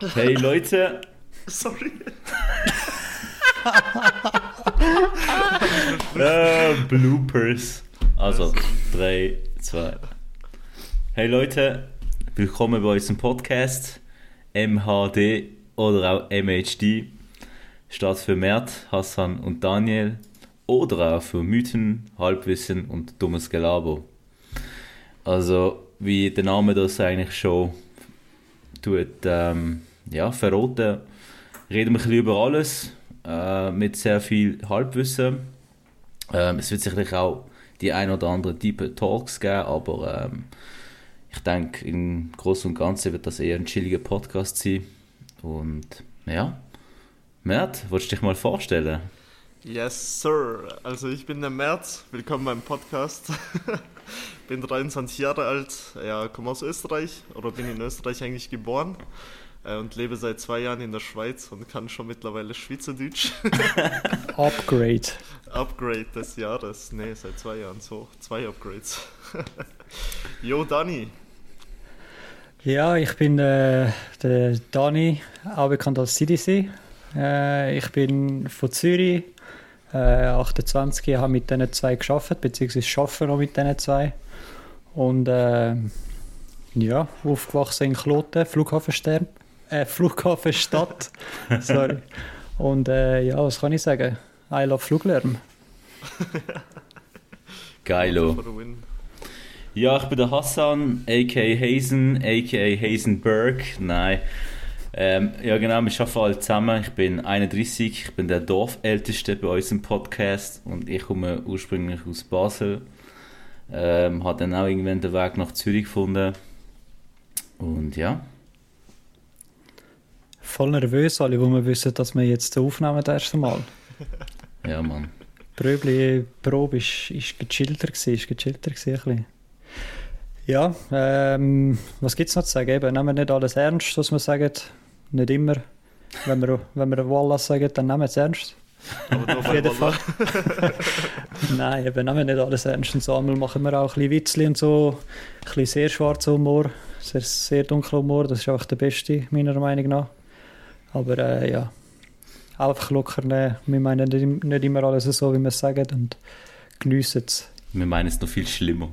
Hey Leute, Sorry. äh, Bloopers. Also, 3, 2. Hey Leute, willkommen bei unserem Podcast MHD oder auch MHD. Steht für Mert, Hassan und Daniel oder auch für Mythen, Halbwissen und dummes Gelaber. Also, wie der Name das eigentlich schon tut, ähm, ja, verraten, reden wir ein bisschen über alles äh, mit sehr viel Halbwissen. Ähm, es wird sicherlich auch die ein oder andere tiefe Talks geben, aber ähm, ich denke, im Großen und Ganzen wird das eher ein chilliger Podcast sein. Und ja, Mert, wolltest du dich mal vorstellen? Yes, Sir. Also ich bin der Merz. Willkommen beim Podcast. bin 23 Jahre alt. Ja, komme aus Österreich oder bin in Österreich eigentlich geboren und lebe seit zwei Jahren in der Schweiz und kann schon mittlerweile Schweizerdeutsch. Upgrade. Upgrade des Jahres. Nee, seit zwei Jahren so. Zwei Upgrades. Yo, Dani. Ja, ich bin äh, der Dani, auch bekannt als CDC. Äh, ich bin von Zürich, äh, 28, habe mit diesen zwei geschafft, beziehungsweise arbeite noch mit diesen zwei. Und äh, ja, aufgewachsen in Kloten, Flughafenstern, äh, Flughafenstadt. Sorry. Und äh, ja, was kann ich sagen? I love Fluglärm. Geilo. Ja, ich bin der Hassan, a.k.a. Hazen, a.k.a. Hazenberg. Nein. Ähm, ja, genau, wir arbeiten alle zusammen. Ich bin 31, ich bin der Dorfälteste bei unserem Podcast und ich komme ursprünglich aus Basel. Ähm, habe dann auch irgendwann den Weg nach Zürich gefunden. Und ja, Voll nervös, alle, wo wir wissen, dass wir jetzt aufnehmen das erste Mal. ja, Mann. Pröbli Probe ist, ist gechillter gewesen, ist gechillter gewesen, ein bisschen. Ja, ähm, was gibt es noch zu sagen? Eben, nehmen wir nicht alles ernst, was wir sagen. Nicht immer. Wenn wir, wenn wir Wallah sagen, dann nehmen wir es ernst. Aber Auf jeden. Fall. Nein, eben, nehmen wir nicht alles ernst. Und so einmal machen wir auch ein bisschen Witzli und so. Ein bisschen sehr schwarzer Humor, sehr, sehr dunkler Humor. Das ist auch der beste, meiner Meinung nach. Aber äh, ja, einfach locker nehmen. Wir meinen nicht, nicht immer alles so, wie wir es sagen und geniessen es. Wir meinen es noch viel schlimmer.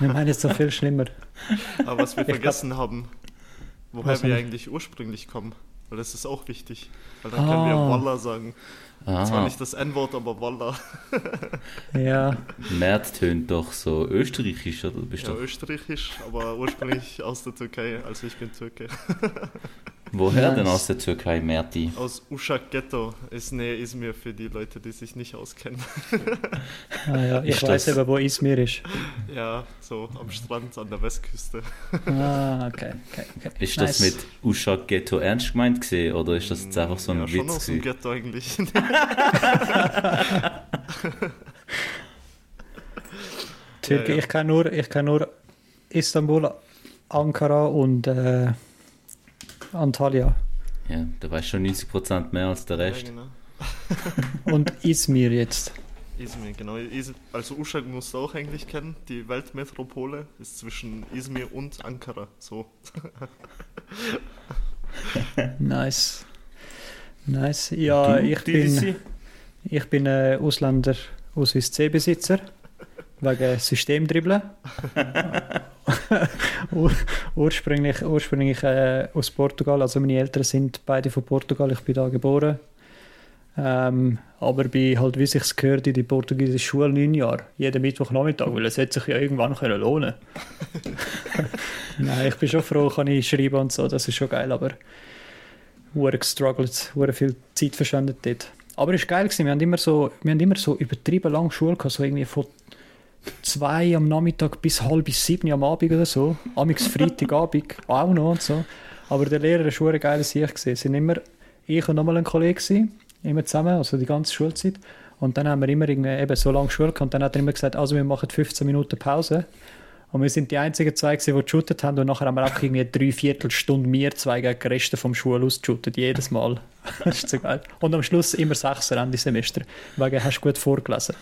Wir meinen es noch viel schlimmer. Aber was wir Ich glaub- vergessen haben, woher wir eigentlich ursprünglich kommen. Weil das ist auch wichtig. Weil dann können wir Ah. Walla sagen. Zwar nicht das N-Wort, aber Walla. Ja, Mert tönt doch so österreichisch, oder? Bist Ja, doch, österreichisch, aber ursprünglich aus der Türkei. Also ich bin Türke. woher Nice. denn aus der Türkei, Merti? Aus Uşak Ghetto ist Nähe Izmir für die Leute, die sich nicht auskennen. ah, ja. ich Ist weiß das- eben, wo Izmir ist. Ja, so am Strand an der Westküste. Ah, okay. okay, okay. Ist das mit Ushak Ghetto ernst gemeint gewesen, oder ist das jetzt einfach so ein ja, schon Witz aus dem? Ghetto eigentlich. Türkei, Ja, ja. ich kenne nur, ich kenn nur Istanbul, Ankara und äh, Antalya. Ja, da weißt schon 90% mehr als der Rest. Ja, genau. Und Izmir jetzt. Izmir, genau. Also Uşak musst du auch eigentlich kennen. Die Weltmetropole ist zwischen Izmir und Ankara. So. Nice. Nice. Ja, Du, ich DDC? bin, ich bin äh, Ausländer Ausweis C-Besitzer. Wegen Systemdribbeln. Ur ursprünglich ursprünglich äh, aus Portugal. Also meine Eltern sind beide von Portugal. Ich bin da geboren. Ähm, aber bin halt, wie sich gehört, in die portugiesische Schule neun Jahre. Jeden Mittwochnachmittag, weil es hätte sich ja irgendwann können lohnen Nein, ich bin schon froh, kann ich schreiben und so, das ist schon geil, aber hure gestruggelt, hure viel Zeit verschwendet dort. Aber es war geil, gewesen. wir haben immer so, wir haben immer so übertrieben lange Schule gehabt, so irgendwie von zwei am Nachmittag bis halb bis sieben am Abend oder so. Amix Freitagabend auch noch und so. Aber der Lehrer war hure geil, sich gesehen. Es sind immer ich und nochmal ein Kollege gewesen, immer zusammen, also die ganze Schulzeit. Und dann haben wir immer irgendwie eben so lange Schule gehabt und dann hat er immer gesagt, also wir machen 15 Minuten Pause. Und wir sind die einzigen zwei, die geshootet haben. Und nachher haben wir auch irgendwie drei Viertelstunde wir zwei gegen die Reste vom Schul ausgeshootet. Jedes Mal. das ist so geil. Und am Schluss immer Sechser Ende Semester. Wegen hast du gut vorgelesen.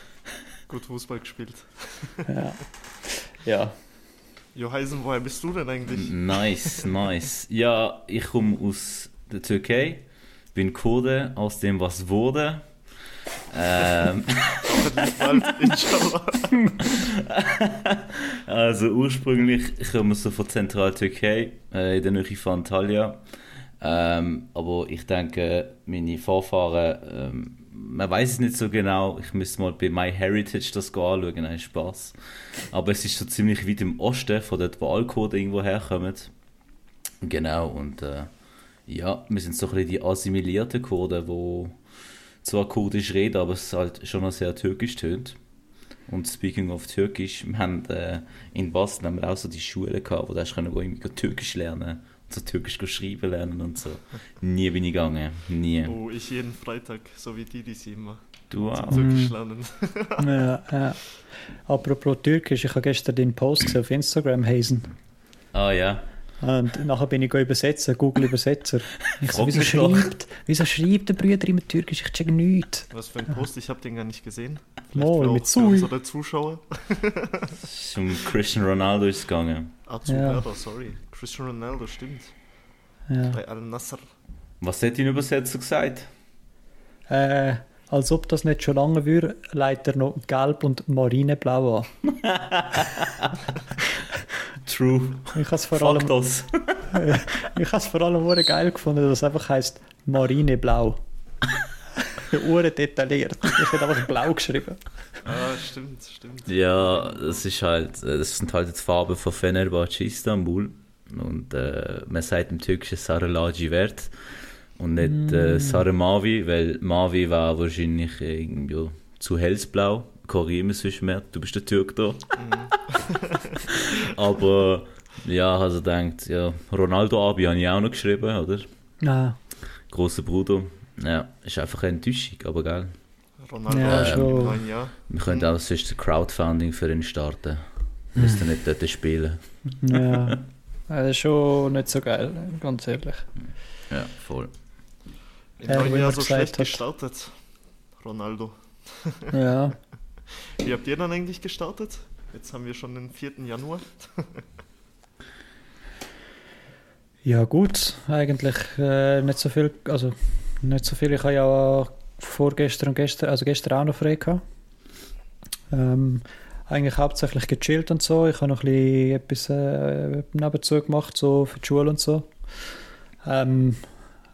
Gut Fußball gespielt. Ja. ja. Johaisen, woher bist du denn eigentlich? Nice, nice. Ja, ich komme aus der Türkei, bin Kurde, aus dem was wurde. Ähm, also ursprünglich komme ich so von Zentraltürkei, äh, in der Nähe von Antalya. Ähm, aber ich denke, meine Vorfahren, ähm, man weiß es nicht so genau. Ich müsste mal bei MyHeritage das anschauen, nein, Spaß. Aber es ist so ziemlich weit im Osten, von dort, wo Alkohol irgendwo herkommen. Genau, und äh, ja, wir sind so ein bisschen die assimilierten Kurden, die zwar kurdisch reden, aber es halt schon noch sehr türkisch tönt. Und speaking of Türkisch, wir haben äh, in Boston haben wir auch so die Schule gehabt, wo du hast können, irgendwie Türkisch lernen so Türkisch schreiben lernen und so. Nie bin ich gegangen, nie. Oh, ich jeden Freitag, so wie die, die sie immer Du auch. Türkisch lernen. Ja, ja. Apropos Türkisch, ich habe gestern den Post gesehen auf Instagram, Hazen. Ah ja. Und nachher bin ich go übersetzen, Google Übersetzer. Ich so, wieso schreibt, wieso schreibt der Brüder immer Türkisch? Ich check nichts. Was für ein Post, ich habe den gar nicht gesehen. Mal, für mit für Sui. unsere Zuschauer. Es ist um Christian Ronaldo ist es gegangen. Ah, zu Ja. Werder, sorry. Cristiano Ronaldo, stimmt. Ja. Bei Al-Nassr. Was hat dein Übersetzer gesagt? Äh, als ob das nicht schon lange würde, leitet er noch gelb und marineblau an. True. Ich habe es vor allem, das. ich habe es vor allem geil gefunden, dass es einfach heißt marineblau. Ure detailliert. Ich hätte einfach blau geschrieben. Ah, stimmt, stimmt. Ja, das ist halt, das sind halt die Farben von Fenerbahce Istanbul. Und äh, man sagt im Türkischen Sarılaci Wert und nicht äh, Sarı Mavi, weil Mavi war wahrscheinlich irgendwie ja, zu hellsblau. Korrigiere mich sonst mehr, du bist der Türk da. Aber ja, also denkt, ja, Ronaldo Abi habe ich auch noch geschrieben, oder? Ah, Großer Bruder. Ja, ist einfach eine Enttäuschung, aber geil. Ronaldo Ja, ja, schon. neuen Jahr. Wir können auch sonst ein Crowdfunding für ihn starten. Müsste nicht dort spielen. ja. Das ist schon nicht so geil, ganz ehrlich. Ja, voll. Im Ja, neuen Jahr so schlecht hat. gestartet. Ronaldo. Ja. Wie habt ihr dann eigentlich gestartet? Jetzt haben wir schon den 4. Januar. Ja gut, eigentlich äh, nicht so viel, also nicht so viel. Ich habe ja vorgestern und gestern, also gestern auch noch frei gehabt. Ähm, eigentlich hauptsächlich gechillt und so. Ich habe noch ein bisschen etwas äh, nebenzu gemacht, so für die Schule und so. Ähm,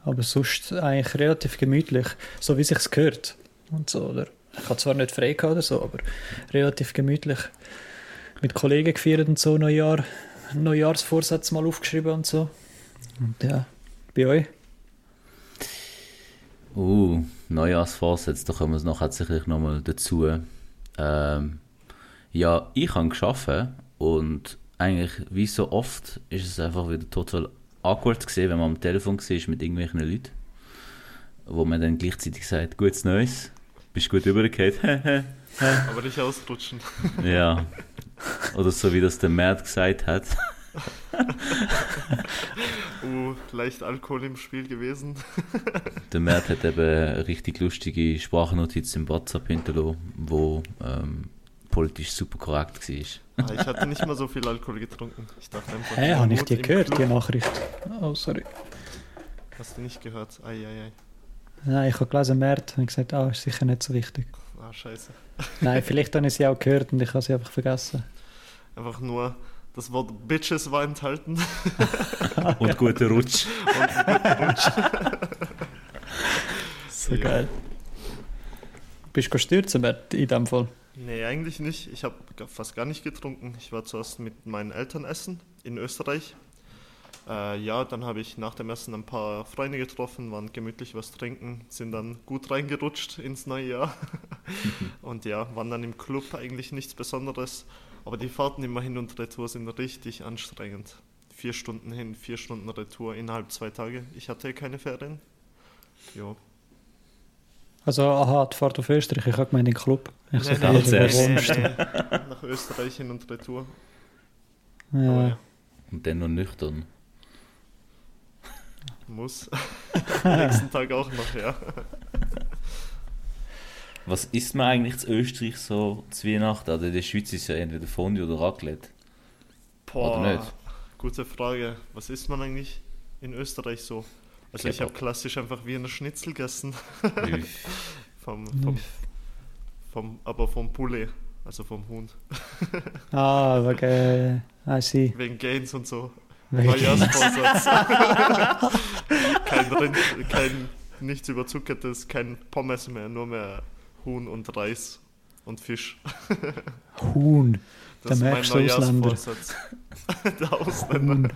aber sonst eigentlich relativ gemütlich, so wie sich's gehört und so. Oder? Ich habe zwar nicht frei gehabt oder so, aber relativ gemütlich mit Kollegen gefeiert und so Neujahr, Neujahrsvorsätze mal aufgeschrieben und so. Und ja, bei euch? Uh, Neujahrsvorsätze, da kommen wir nachher sicherlich nochmal dazu. Ähm, ja, ich habe geschafft und eigentlich, wie so oft, ist es einfach wieder total awkward gesehen, wenn man am Telefon war mit irgendwelchen Leuten, wo man dann gleichzeitig sagt, gutes Neues, bist gut übergekehrt, Aber nicht ausrutschen. ja. Oder so wie das der Mert gesagt hat. Uh, leicht Alkohol im Spiel gewesen. Der Mert hat eben eine richtig lustige Sprachnotiz im WhatsApp hinterlassen, wo ähm, politisch super korrekt war. Ah, ich hatte nicht mal so viel Alkohol getrunken. Ich dachte einfach. Hä, nur habe ich im gehört, Club. die Nachricht? Oh, sorry. Hast du nicht gehört? Eieiei. Nein, ich habe gelesen, März und gesagt, ah, ist sicher nicht so wichtig. Ah, scheiße. Nein, vielleicht habe ich sie auch gehört und ich habe sie einfach vergessen. Einfach nur das Wort Bitches war enthalten. Und guter Rutsch. So Ja. geil. Bist du stürzen, Bert, in dem Fall? Nee, eigentlich nicht. Ich habe fast gar nicht getrunken. Ich war zuerst mit meinen Eltern essen in Österreich. Äh, ja, dann habe ich nach dem Essen ein paar Freunde getroffen, waren gemütlich was trinken, sind dann gut reingerutscht ins neue Jahr. und ja, waren dann im Club eigentlich nichts Besonderes. Aber die Fahrten immer hin und retour sind richtig anstrengend. Vier Stunden hin, vier Stunden Retour innerhalb zwei Tage. Ich hatte keine Ferien. Jo. Also, aha, die Fahrt auf Österreich, ich habe gemeint, in den Club. Ich Nee, nee, nee, nee. Nach Österreich hin und retour. Ja. ja. Und dann noch nüchtern. Muss. Am nächsten Tag auch noch, ja. Was isst man eigentlich zu Österreich so zu Weihnachten? Also in der Schweiz ist ja entweder Fondue oder Raclette. Boah, Oder nicht? Gute Frage. Was isst man eigentlich in Österreich so? Also ich habe Kebab. klassisch einfach Wiener Schnitzel gegessen. Vom, vom, vom, aber vom Poulet, also vom Huhn. Ah, wegen. I see. Wegen Gains und so. Neujahrsvorsatz. kein Rind, kein nichts überzuckertes, kein Pommes mehr, nur mehr Huhn und Reis und Fisch. Huhn. Da Das ist mein. Neujahrsvorsatz. Der Ausländer. Huhn.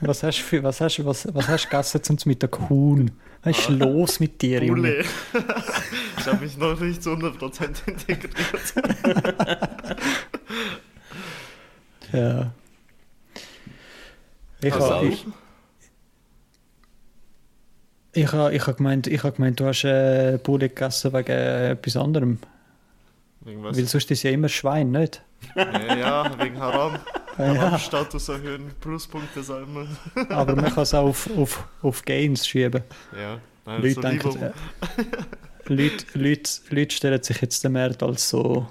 Was hast du für, was hast, du- was, was hast du gegessen zum Mittag? Huhn. Was ist Ah. los mit dir, Junge? Ich habe mich noch nicht zu 100% integriert. Ja. Ich Also habe ich, ich ha, ich ha gemeint, ich ha gemeint, du hast äh, Poulet gegessen wegen äh, etwas anderem. Irgendwas. Weil sonst ist ja immer Schwein, nicht? Ja, ja, wegen Haram. Ja. Haram-Status erhöhen, Pluspunkte sammeln. Aber man kann es auch auf, auf, auf Gains schieben. Ja, nein, Leute, so denken, lieber. äh, Leute, Leute, Leute stellen sich jetzt den Markt als so,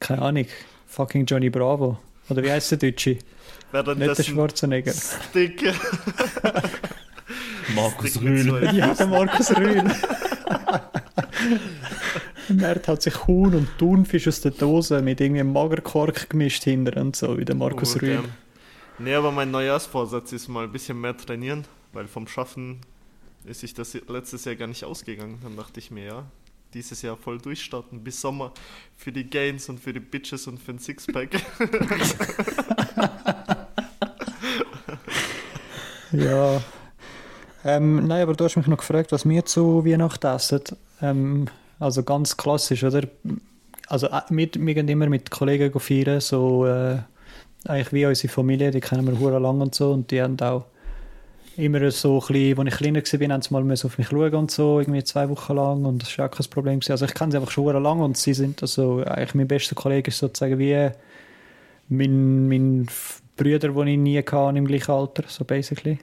keine Ahnung, fucking Johnny Bravo. Oder wie heißt der Deutsche? Nicht der Schwarzenegger. dicke. Markus Rühl. Ja, der Markus Rühl. Der Mert hat sich Huhn und Thunfisch aus der Dose mit irgendwie Magerkork gemischt hinter und so, wie der Markus Oh, Rühl. damn. Nee, aber mein Neujahrsvorsatz ist mal ein bisschen mehr trainieren, weil vom Schaffen ist sich das letztes Jahr gar nicht ausgegangen. Dann dachte ich mir, ja, dieses Jahr voll durchstarten bis Sommer für die Gains und für die Bitches und für den Sixpack. Ja. Ähm, nein, aber du hast mich noch gefragt, was wir zu Weihnachten essen. Ähm, also ganz klassisch, oder? Also äh, wir, wir gehen immer mit Kollegen feiern, so äh, eigentlich wie unsere Familie, die kennen wir hure lang und so und die haben auch immer so ein bisschen, als ich kleiner war, haben sie mal auf mich schauen und so, irgendwie zwei Wochen lang und das war auch kein Problem. Gewesen. Also ich kenne sie einfach schon hure lang und sie sind also eigentlich mein bester Kollege ist sozusagen wie mein, mein Brüder, den ich nie hatte im gleichen Alter, so basically.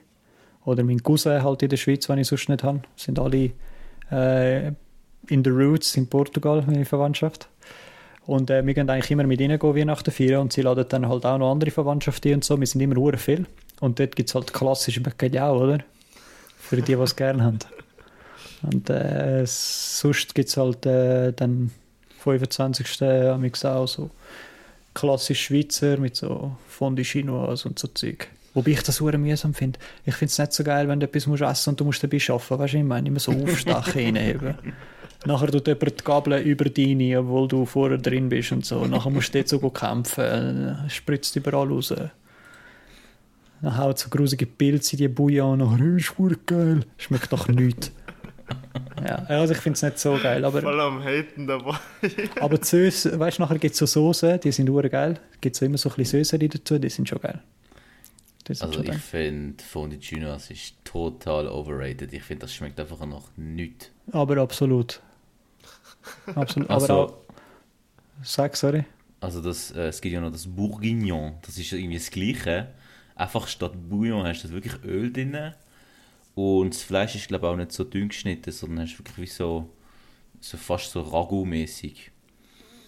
Oder mein Cousin halt in der Schweiz, den ich sonst nicht habe. Sind alle äh, in the Roots in Portugal, meine Verwandtschaft. Und äh, wir gehen eigentlich immer mit ihnen gehen, Weihnachten feiern und sie laden dann halt auch noch andere Verwandtschaft ein und so. Wir sind immer hure viel. Und dort gibt es halt klassische Bacalhau, oder? Für die, die es gerne haben. Und äh, sonst gibt es halt äh, dann 25. amix auch so klassisch Schweizer mit so Fondue Chinoise und so Zeug. Wobei ich das hure mühsam finde. Ich finde es nicht so geil, wenn du etwas musst essen und du musst dabei arbeiten. Weißt du, ich meine, immer so aufstachen, reinheben. Nachher tut jemand die Gabel über deine, obwohl du vorher drin bist und so. Nachher musst du dort so kämpfen. Äh, Spritzt überall raus. Dann haut so grusige Pilze in die Bouillon. Nachher, ist geil. Schmeckt nach nichts. Ja, also ich finde es nicht so geil, aber... Voll am Haten dabei. Aber die Soße, weißt du, nachher gibt es so Soßen, die sind ur geil. Gibt so immer so ein bisschen Soßen dazu, die sind schon geil. Sind Also schon ich finde, Fondue Chinoise ist total overrated. Ich finde, das schmeckt einfach nach nichts. Aber absolut. Absolut. Ach Aber auch. Sag, sorry. Also das, äh, es gibt ja noch das Bourguignon. Das ist irgendwie das Gleiche. Einfach statt Bouillon hast du wirklich Öl drin. Und das Fleisch ist glaube ich auch nicht so dünn geschnitten, sondern hast wirklich wie so, so fast so Ragout-mäßig.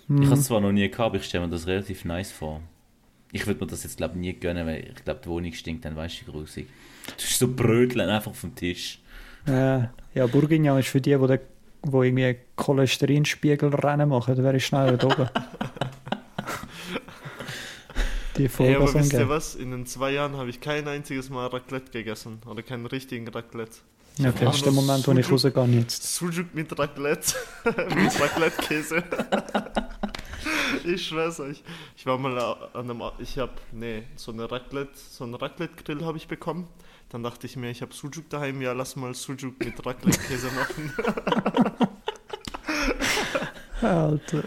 Ich habe es zwar noch nie gehabt, aber ich stelle mir das relativ nice vor. Ich würde mir das jetzt glaube ich nie gönnen, weil ich glaube die Wohnung stinkt dann weißt du grusig. Du hast so Bröteln einfach vom Tisch. Äh, ja, Bourguignon ist für die, die, die irgendwie Cholesterinspiegel-Rennen machen. Da wäre ich schneller da oben. die Ey, Vollgas aber wisst ihr was? In den zwei Jahren habe ich kein einziges Mal Raclette gegessen. Oder keinen richtigen Raclette. Ja, okay, das ist der Moment, wo ich Sujuk- rausgehe jetzt. Sujuk mit Raclette. mit Raclette-Käse. ich schwör's euch. Ich war mal an einem. Ich hab. Nee, so eine Raclette. So einen Raclette-Grill habe ich bekommen. Dann dachte ich mir, ich habe Sujuk daheim. Ja, lass mal Sujuk mit Raclette-Käse machen. Alter.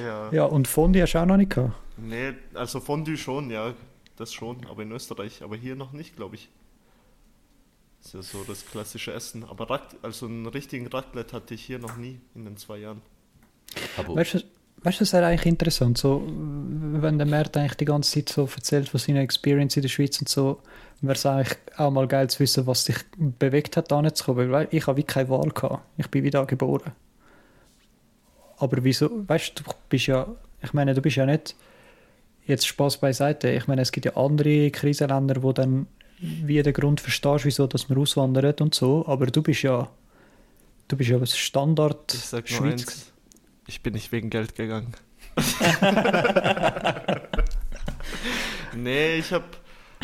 ja. Ja, und Fondue hast du auch noch nicht gehabt. Nee, also Fondue schon, ja. Das schon. Aber in Österreich. Aber hier noch nicht, glaube ich. Ist ja so das klassische Essen. Aber Rac also einen richtigen Raclette hatte ich hier noch nie in den zwei Jahren. Aber Weißt du, weißt du, das wäre eigentlich interessant, so, wenn der Mert eigentlich die ganze Zeit so erzählt von seiner Experience in der Schweiz und so, wäre es eigentlich auch mal geil zu wissen, was dich bewegt hat, da nicht zu kommen. Weil ich habe wie keine Wahl gehabt. Ich bin wieder geboren. Aber wieso, weißt du, du bist ja, ich meine, du bist ja nicht jetzt Spaß beiseite. Ich meine, es gibt ja andere Krisenländer, wo dann wie den Grund verstehst, wieso dass man auswandert und so, aber du bist ja du bist ja das Standard Ich sag Schweiz. eins, ich bin nicht wegen Geld gegangen. nee, ich habe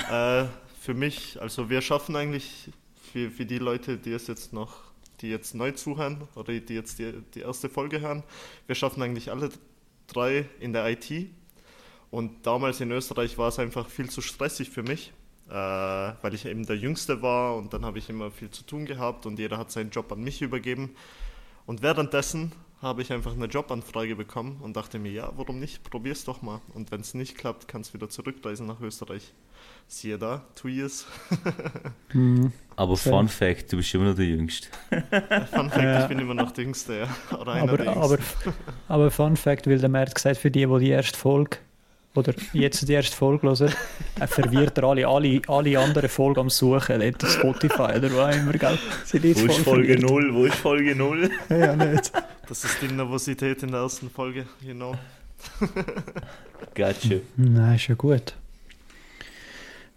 äh, für mich, also wir schaffen eigentlich für, für die Leute, die es jetzt noch, die jetzt neu zuhören oder die jetzt die, die erste Folge hören, wir schaffen eigentlich alle drei in der IT. Und damals in Österreich war es einfach viel zu stressig für mich, äh, weil ich eben der Jüngste war und dann habe ich immer viel zu tun gehabt und jeder hat seinen Job an mich übergeben. Und währenddessen habe ich einfach eine Jobanfrage bekommen und dachte mir, ja, warum nicht? Probier's doch mal. Und wenn es nicht klappt, kannst du wieder zurückreisen nach Österreich. Siehe da, two years. Mhm. Aber Fair. Fun Fact, du bist immer noch der Jüngste. Fun Fact, Ja. ich bin immer noch der Jüngste, ja. Oder einer Aber, der aber, aber Fun Fact, weil der Mert gesagt für die, die die erste Folge oder jetzt die erste Folge hören, er verwirrt er alle, alle, alle anderen Folgen am Suchen, dort auf Spotify oder wo auch immer, gell? Wo ist Folge verwirrt. 0? Wo ist Folge 0? Ja, nicht. Das ist die Nervosität in der ersten Folge, you know. Gotcha. Nein, ist ja gut.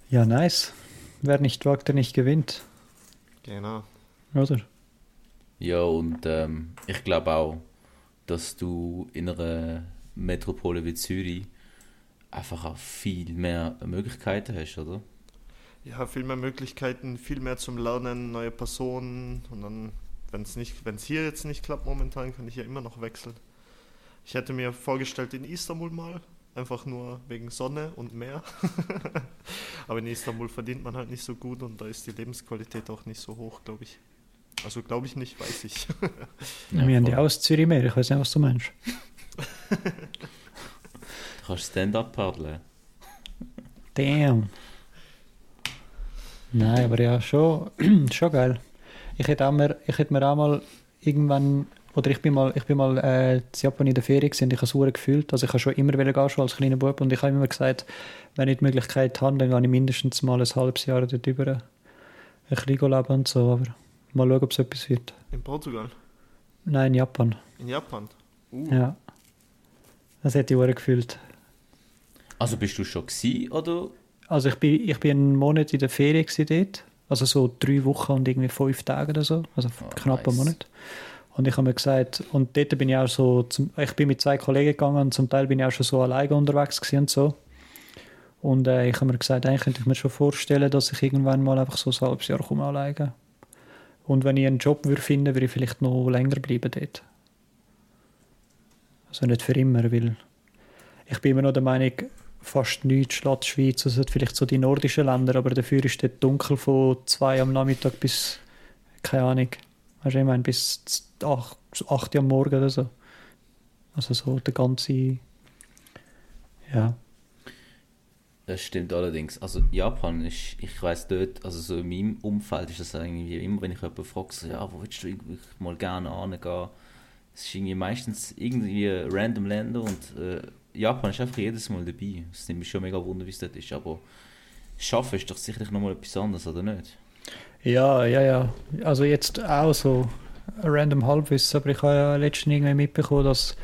Ja, nice. Wer nicht wagt, der nicht gewinnt, Genau. oder? Ja, und ähm, ich glaube auch, dass du in einer Metropole wie Zürich einfach auch viel mehr Möglichkeiten hast, oder? Ja, viel mehr Möglichkeiten, viel mehr zum Lernen, neue Personen und dann, wenn es nicht, wenn es hier jetzt nicht klappt momentan, kann ich ja immer noch wechseln. Ich hätte mir vorgestellt in Istanbul mal, einfach nur wegen Sonne und Meer. Aber in Istanbul verdient man halt nicht so gut und da ist die Lebensqualität auch nicht so hoch, glaube ich. Also glaube ich nicht, weiß ich. Ja, Wir haben die aus Zürich mehr, ich weiß nicht, was du meinst. Du kannst Stand-up paddeln. Damn. Nein, aber ja, schon, schon geil. Ich hätte, auch mir, ich hätte mir auch mal irgendwann, oder ich bin mal, ich bin mal äh, in Japan in der Ferien gewesen und ich habe es verdammt gefühlt. Also ich habe schon immer wollen gehen, schon als kleiner Bub und ich habe immer gesagt, wenn ich die Möglichkeit habe, dann gehe ich mindestens mal ein halbes Jahr dort über ein bisschen leben und so, aber mal schauen, ob es etwas wird. In Portugal, Nein, in Japan, in Japan. Uh, ja. Das hätte ich verdammt gefühlt. Also bist du schon gewesen, oder? Also ich bin, ich bin einen Monat in der Ferien dort. Also so drei Wochen und irgendwie fünf Tage oder so. Also Oh, knapp einen nice. Monat. Und ich habe mir gesagt, und dort bin ich auch so, zum, ich bin mit zwei Kollegen gegangen und zum Teil bin ich auch schon so alleine unterwegs gewesen und so. Und äh, ich habe mir gesagt, eigentlich könnte ich mir schon vorstellen, dass ich irgendwann mal einfach so ein halbes Jahr komme alleine. Und wenn ich einen Job würde finden, würde ich vielleicht noch länger bleiben dort. Also nicht für immer, weil ich bin immer noch der Meinung, fast nichts schlägt die Schweiz, also vielleicht so die nordischen Länder, aber dafür ist dort dunkel von zwei am Nachmittag bis, keine Ahnung, weißt du, ich meine, bis z- acht, acht Uhr am Morgen oder so. Also so der ganze, ja. Das stimmt allerdings. Also Japan ist, ich weiß dort, also so in meinem Umfeld ist das irgendwie immer, wenn ich jemanden frage, so, ja, wo willst du irgendwie mal gerne hingehen? Es ist irgendwie meistens irgendwie random Länder und äh, Japan ist einfach jedes Mal dabei. Es nimmt mich schon mega wunder, wie es dort ist, aber Schaffen ist doch sicherlich nochmal etwas anderes, oder nicht? Ja, ja, ja. Also jetzt auch so random Halbwissen, aber ich habe ja letztens irgendwie mitbekommen, dass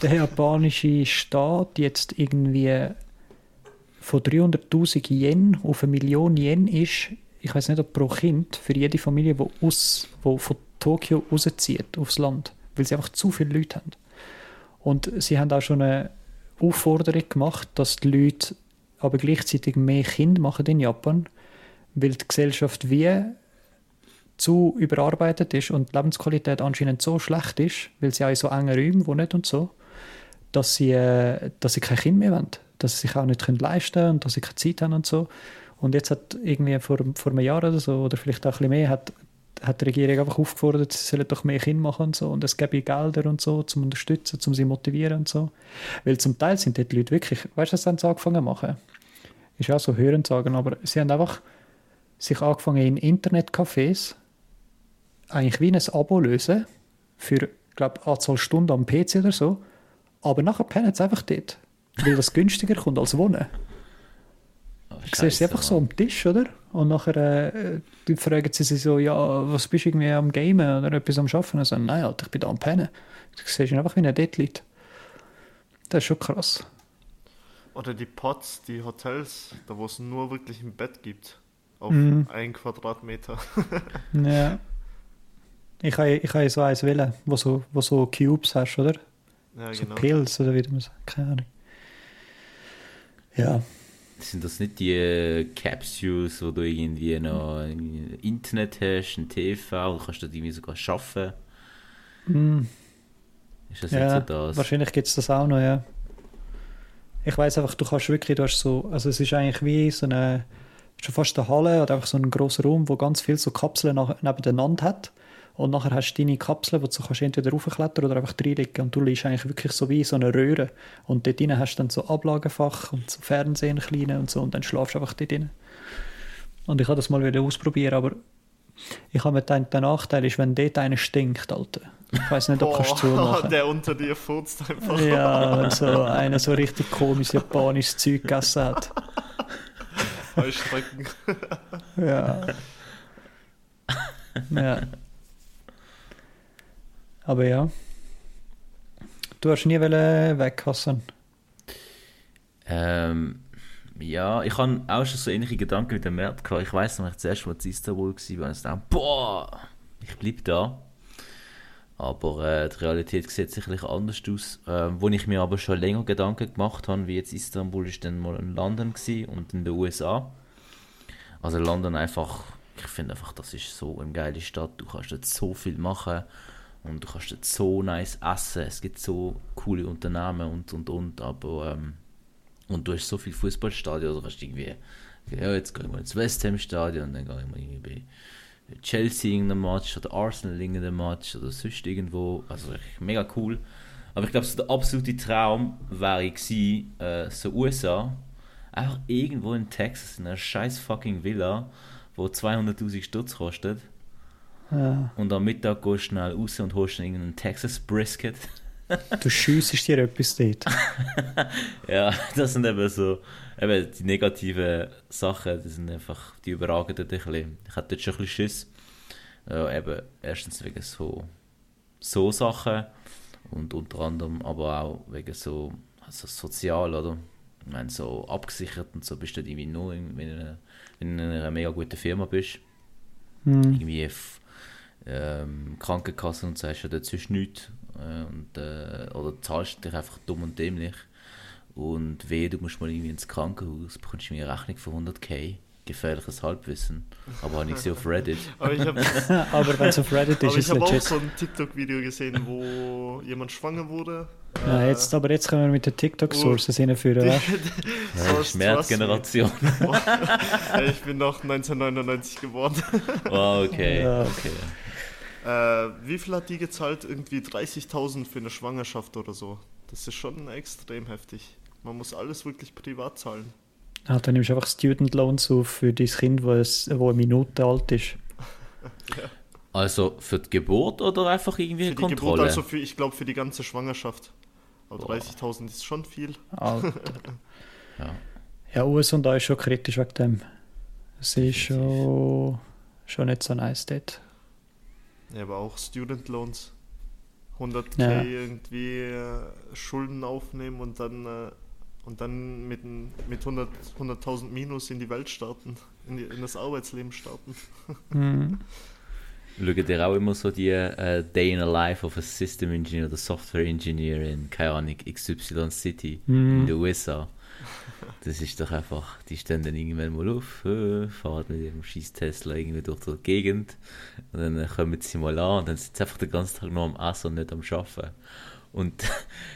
der japanische Staat jetzt irgendwie von 300.000 Yen auf eine Million Yen ist, ich weiß nicht, ob pro Kind, für jede Familie, die aus, wo von Tokio rauszieht aufs Land, weil sie einfach zu viele Leute haben. Und sie haben auch schon eine Aufforderung gemacht, dass die Leute aber gleichzeitig mehr Kinder machen in Japan, weil die Gesellschaft wie zu überarbeitet ist und die Lebensqualität anscheinend so schlecht ist, weil sie auch in so engen Räumen wohnen und so, dass sie, äh, dass sie kein Kind mehr wollen, dass sie sich auch nicht leisten können und dass sie keine Zeit haben und so. Und jetzt hat irgendwie vor, vor einem Jahr oder so, oder vielleicht auch ein bisschen mehr, hat, hat die Regierung einfach aufgefordert, sie sollen doch mehr Kinder machen und so. Und es gäbe Gelder und so, zum unterstützen, zum sie motivieren und so. Weil zum Teil sind dort Leute wirklich, weißt du, was sie angefangen zu machen? Ist auch so hören sagen, aber sie haben einfach sich angefangen in Internetcafés eigentlich wie ein Abo lösen für, glaube Anzahl Stunden am PC oder so. Aber nachher pennen sie einfach dort, weil das günstiger kommt als Wohnen. Du siehst sie einfach so am Tisch, oder? Und nachher äh, die fragen sie sich so, ja, was bist du irgendwie am Gamen oder etwas am Schaffen? Und sagen, nein, Alter, ich bin da am Pennen. Du siehst ihn einfach, wie er dort liegt. Das ist schon krass. Oder die Pots, die Hotels, da wo es nur wirklich ein Bett gibt. Auf Mhm. einen Quadratmeter. Ja. Ich habe ich habe so eins wählen, wo so, wo so Cubes hast, oder? Ja, So genau. Pills oder wie man sagt. Keine Ahnung. Ja. Sind das nicht die äh, Capsules, wo du irgendwie noch ein Internet hast, ein TV, du kannst dort irgendwie sogar arbeiten? Hm. Ist das Ja, nicht so das? wahrscheinlich gibt es das auch noch, ja. Ich weiß einfach, du kannst wirklich, du hast so, also es ist eigentlich wie so eine, schon fast eine Halle oder einfach so ein grosser Raum, wo ganz viele so Kapseln nebeneinander hat. Und nachher hast du deine Kapseln, wo du kannst entweder raufklettern oder einfach reinlegen. Und du liegst eigentlich wirklich so wie so eine Röhre. Und dort drin hast du dann so Ablagefach und so Fernsehen kleine und so. Und dann schlafst du einfach dort drin. Und ich habe das mal wieder ausprobieren, aber ich habe mir gedacht, der Nachteil ist, wenn dort einer stinkt, Alter. Ich weiß nicht, ob du kannst zumachen. der unter dir furzt einfach. Ja, wenn so einer so richtig komisches japanisches Zeug gegessen hat. Heuschrecken. Ja. Ja. Aber ja. Du hast nie wollen weg, Hassan. Ähm, ja, ich habe auch schon so ähnliche Gedanken wie der Mert gehabt. Ich weiß noch, ich das erste Mal in Istanbul war, und ich dachte, boah, ich bleibe da. Aber äh, die Realität sieht sicherlich anders aus. Ähm, wo ich mir aber schon länger Gedanken gemacht habe, wie jetzt Istanbul ist dann mal in London und in den USA. Also London einfach, ich finde einfach, das ist so eine geile Stadt. Du kannst dort so viel machen und du kannst dort so nice essen. Es gibt so coole Unternehmen und und und. Aber ähm, und du hast so viele Fußballstadien, also kannst du irgendwie, ja, jetzt gehen wir ins West Ham Stadion, dann gehen wir irgendwie bei Chelsea in einem Match oder Arsenal in einem Match oder sonst irgendwo. Also mega cool. Aber ich glaube, so der absolute Traum wäre gewesen, äh, so USA, einfach irgendwo in Texas in einer scheiß fucking Villa, wo 200.000 Stutz kostet. Ja. Und am Mittag gehst du schnell raus und holst dir irgendeinen Texas Brisket. Du schiessest dir etwas dort. Ja, das sind eben so, eben die negativen Sachen, das sind einfach, die überragen dort ein bisschen. Ich hatte dort schon ein bisschen Schiss. Ja, eben, erstens wegen so, so Sachen und unter anderem aber auch wegen so, also sozial, oder? Ich meine, so abgesichert und so bist du irgendwie nur, in- wenn du in einer, mega guten Firma bist. Hm. Irgendwie ähm, Krankenkasse und so hast du dort sonst nichts. Äh, und, äh, oder zahlst dich einfach dumm und dämlich. Und weh, du musst mal irgendwie ins Krankenhaus, bekommst du mir eine Rechnung von 100k. Gefährliches Halbwissen. Aber habe ich gesehen auf Reddit. Aber ich habe Aber wenn es auf Reddit ist, aber ist ich es hab auch legit. so ein TikTok-Video gesehen, wo jemand schwanger wurde. Ja, jetzt, aber jetzt können wir mit den TikTok-Sources hinführen. weißt du? Ja, So das ist ist Märzgeneration. Ja, ich bin noch 1999 geworden. Oh, okay. Ja. okay. Äh, wie viel hat die gezahlt? Irgendwie 30.000 für eine Schwangerschaft oder so. Das ist schon extrem heftig. Man muss alles wirklich privat zahlen. Ah, dann nimmst du einfach Student Loans auf für dein Kind, wo, es, wo eine Minute alt ist. Also für die Geburt oder einfach irgendwie Für die Kontrolle? Geburt, also für, ich glaube für die ganze Schwangerschaft. Aber Boah. 30.000 ist schon viel. Alter. ja. Ja, US und da ist schon kritisch wegen dem. Es ist schon, schon nicht so nice dort. Ja, aber auch Student Loans. 100k Ja. irgendwie äh, Schulden aufnehmen und dann, äh, und dann mit, mit 100 100.000 Minus in die Welt starten, in, die, in das Arbeitsleben starten. Mhm. Schaut ihr auch immer so die äh, Day in a Life of a System Engineer oder Software Engineer in, keine Ahnung, XY City in Mhm. den USA? Das ist doch einfach, die stehen dann irgendwann mal auf, äh, fahren mit ihrem scheiß Tesla irgendwie durch die Gegend und dann äh, kommen sie mal an und dann sind sie einfach den ganzen Tag nur am Essen und nicht am Arbeiten. Und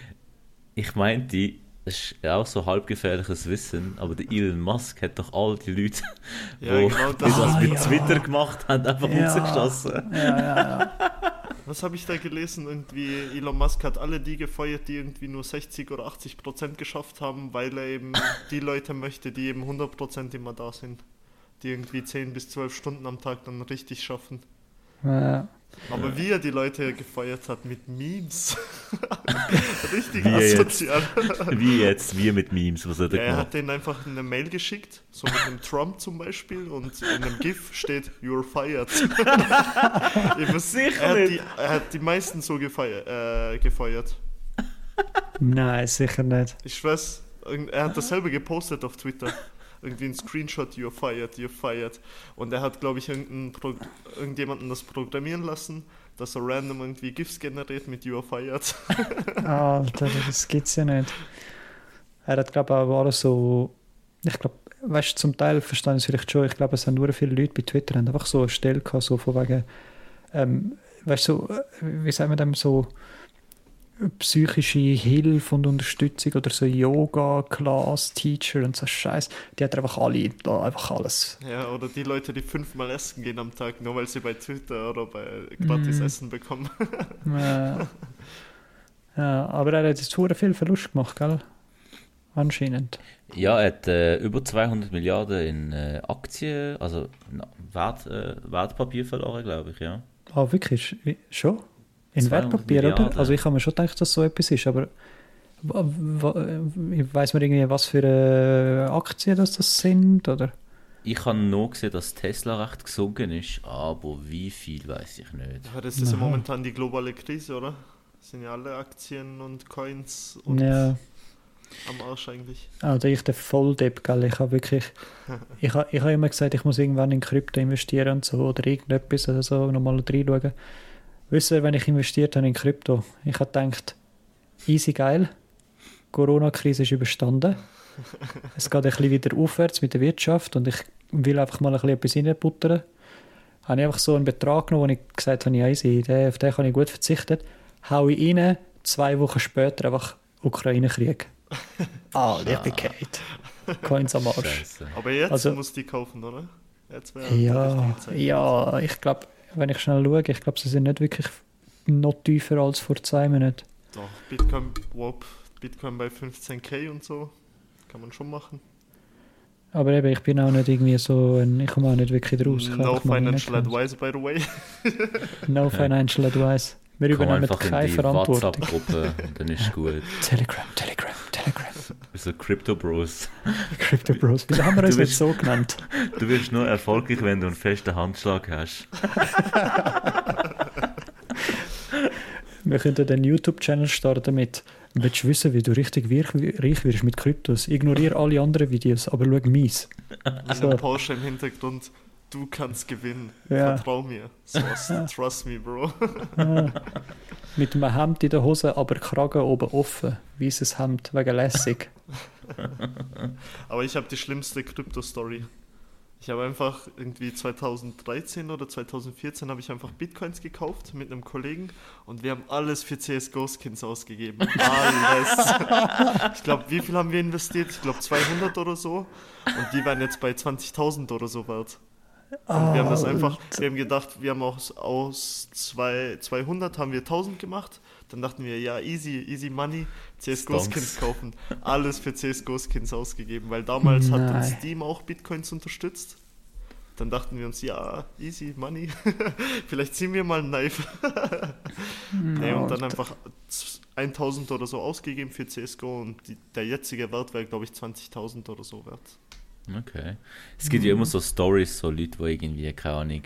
ich meinte, ist ja auch so halbgefährliches Wissen, aber der Elon Musk hat doch all die Leute, Ja, die genau, das, das- das Ah, mit ja. Twitter gemacht haben, einfach Ja. rausgeschossen. Ja, ja, ja. Was habe ich da gelesen? Irgendwie Elon Musk hat alle die gefeuert, die irgendwie nur 60 oder 80 Prozent geschafft haben, weil er eben die Leute möchte, die eben 100 Prozent immer da sind. Die irgendwie 10 bis 12 Stunden am Tag dann richtig schaffen. ja. Aber wie er die Leute gefeuert hat mit Memes. richtig Wie er jetzt- asozial. Wie jetzt, wir mit Memes, was hat er Er gemacht? hat denen einfach eine Mail geschickt, so mit einem Trump zum Beispiel, und in einem GIF steht, you're fired. Eben, Sicher er, hat nicht. die, er hat die meisten so gefeiert, äh, gefeuert. Nein, sicher nicht. Ich irgend- er hat dasselbe gepostet auf Twitter. Irgendwie ein Screenshot, you're fired, you're fired. Und er hat, glaube ich, irgendjemanden das programmieren lassen, dass er random irgendwie GIFs generiert mit you're fired. Alter, das gibt's ja nicht. Er hat, glaube ich, auch alles so. Ich glaube, weißt du, zum Teil verstehen sie vielleicht schon. Ich glaube, es haben nur viele Leute bei Twitter haben einfach so eine Stelle gehabt, so von wegen, ähm, weißt du, so, äh, wie sagen wir dem, so psychische Hilfe und Unterstützung oder so Yoga, Class, Teacher und so Scheiß. Die hat er einfach alle, da einfach alles. ja, oder die Leute, die fünfmal essen gehen am Tag, nur weil sie bei Twitter oder bei gratis Mm. Essen bekommen. Äh, ja, aber er hat jetzt sehr viel Verlust gemacht, gell? Anscheinend. Ja, er hat äh, über 200 Milliarden in äh, Aktien, also Wert, äh, Wertpapier verloren, glaube ich, ja. Ah, wirklich? Wie- Schon? In 200 Wertpapier, oder? Also ich habe mir schon gedacht, dass so etwas ist, aber weiß man irgendwie, was für äh, Aktien das, das sind, oder? Ich habe nur gesehen, dass Tesla recht gesunken ist, aber wie viel weiß ich nicht. Ja, das ist ja momentan die globale Krise, oder? Das sind ja alle Aktien und Coins und Ja, am Arsch eigentlich. also ich der Volldepp, gell? Ich habe wirklich, ich habe ich hab immer gesagt, ich muss irgendwann in Krypto investieren und so, oder irgendetwas oder so, nochmal reinschauen. Wisst ihr, wenn ich investiert habe in Krypto, ich habe gedacht, easy geil, Corona-Krise ist überstanden. Es geht ein bisschen wieder aufwärts mit der Wirtschaft und ich will einfach mal ein bisschen etwas reinbuttern. Habe ich einfach so einen Betrag genommen, wo ich gesagt habe, ja easy, den, auf den kann ich gut verzichten. Hau ich rein, zwei Wochen später einfach Ukraine-Krieg. Ah, der geht. Coins am Arsch. Scheiße. Aber jetzt Also- musst du die kaufen, oder? Jetzt wäre Ja, ja, ich glaube, wenn ich schnell schaue, ich glaube, sie sind nicht wirklich noch tiefer als vor zwei Monaten. Doch, Bitcoin, wop, Bitcoin bei 15k und so. Kann man schon machen. Aber eben, ich bin auch nicht irgendwie so, ein, ich komme auch nicht wirklich draus. No financial advice, by the way. No financial advice. Wir übernehmen keine in die Verantwortung. WhatsApp-Gruppe und dann ist gut. Telegram, Telegram, Telegram. So Crypto Bros. Crypto Bros. Wieso haben wir uns nicht bist- so genannt? Du wirst nur erfolgreich, wenn du einen festen Handschlag hast. Wir könnten einen YouTube-Channel starten mit Willst du wissen, wie du richtig reich wirst mit Kryptos? Ignoriere alle anderen Videos, aber schau mies. Mit So. einem Porsche im Hintergrund. Du kannst gewinnen. Ja. Vertrau mir. Trust, trust me, Bro. Mit einem Hemd in der Hose, aber Kragen oben offen. Weißes Hemd, wegen lässig. Aber ich habe die schlimmste Krypto-Story. Ich habe einfach irgendwie 2013 oder 2014 habe ich einfach Bitcoins gekauft mit einem Kollegen und wir haben alles für CSGO-Skins ausgegeben. Alles. ich glaube, wie viel haben wir investiert? Ich glaube 200 oder so. Und die waren jetzt bei 20.000 oder so wert. Und wir haben das einfach, wir haben gedacht, wir haben aus, aus zwei, 200 haben wir 1000 gemacht. Dann dachten wir, ja, easy, easy money, CSGO-Skins kaufen. Alles für CSGO-Skins ausgegeben, weil damals hat uns Nein. Steam auch Bitcoins unterstützt. Dann dachten wir uns, ja, easy money, vielleicht ziehen wir mal ein Knife. nee, und dann einfach 1000 oder so ausgegeben für CSGO und die, der jetzige Wert wäre, glaube ich, 20.000 oder so wert. Okay. Es gibt ja immer so Stories, so Leute, die irgendwie, keine Ahnung,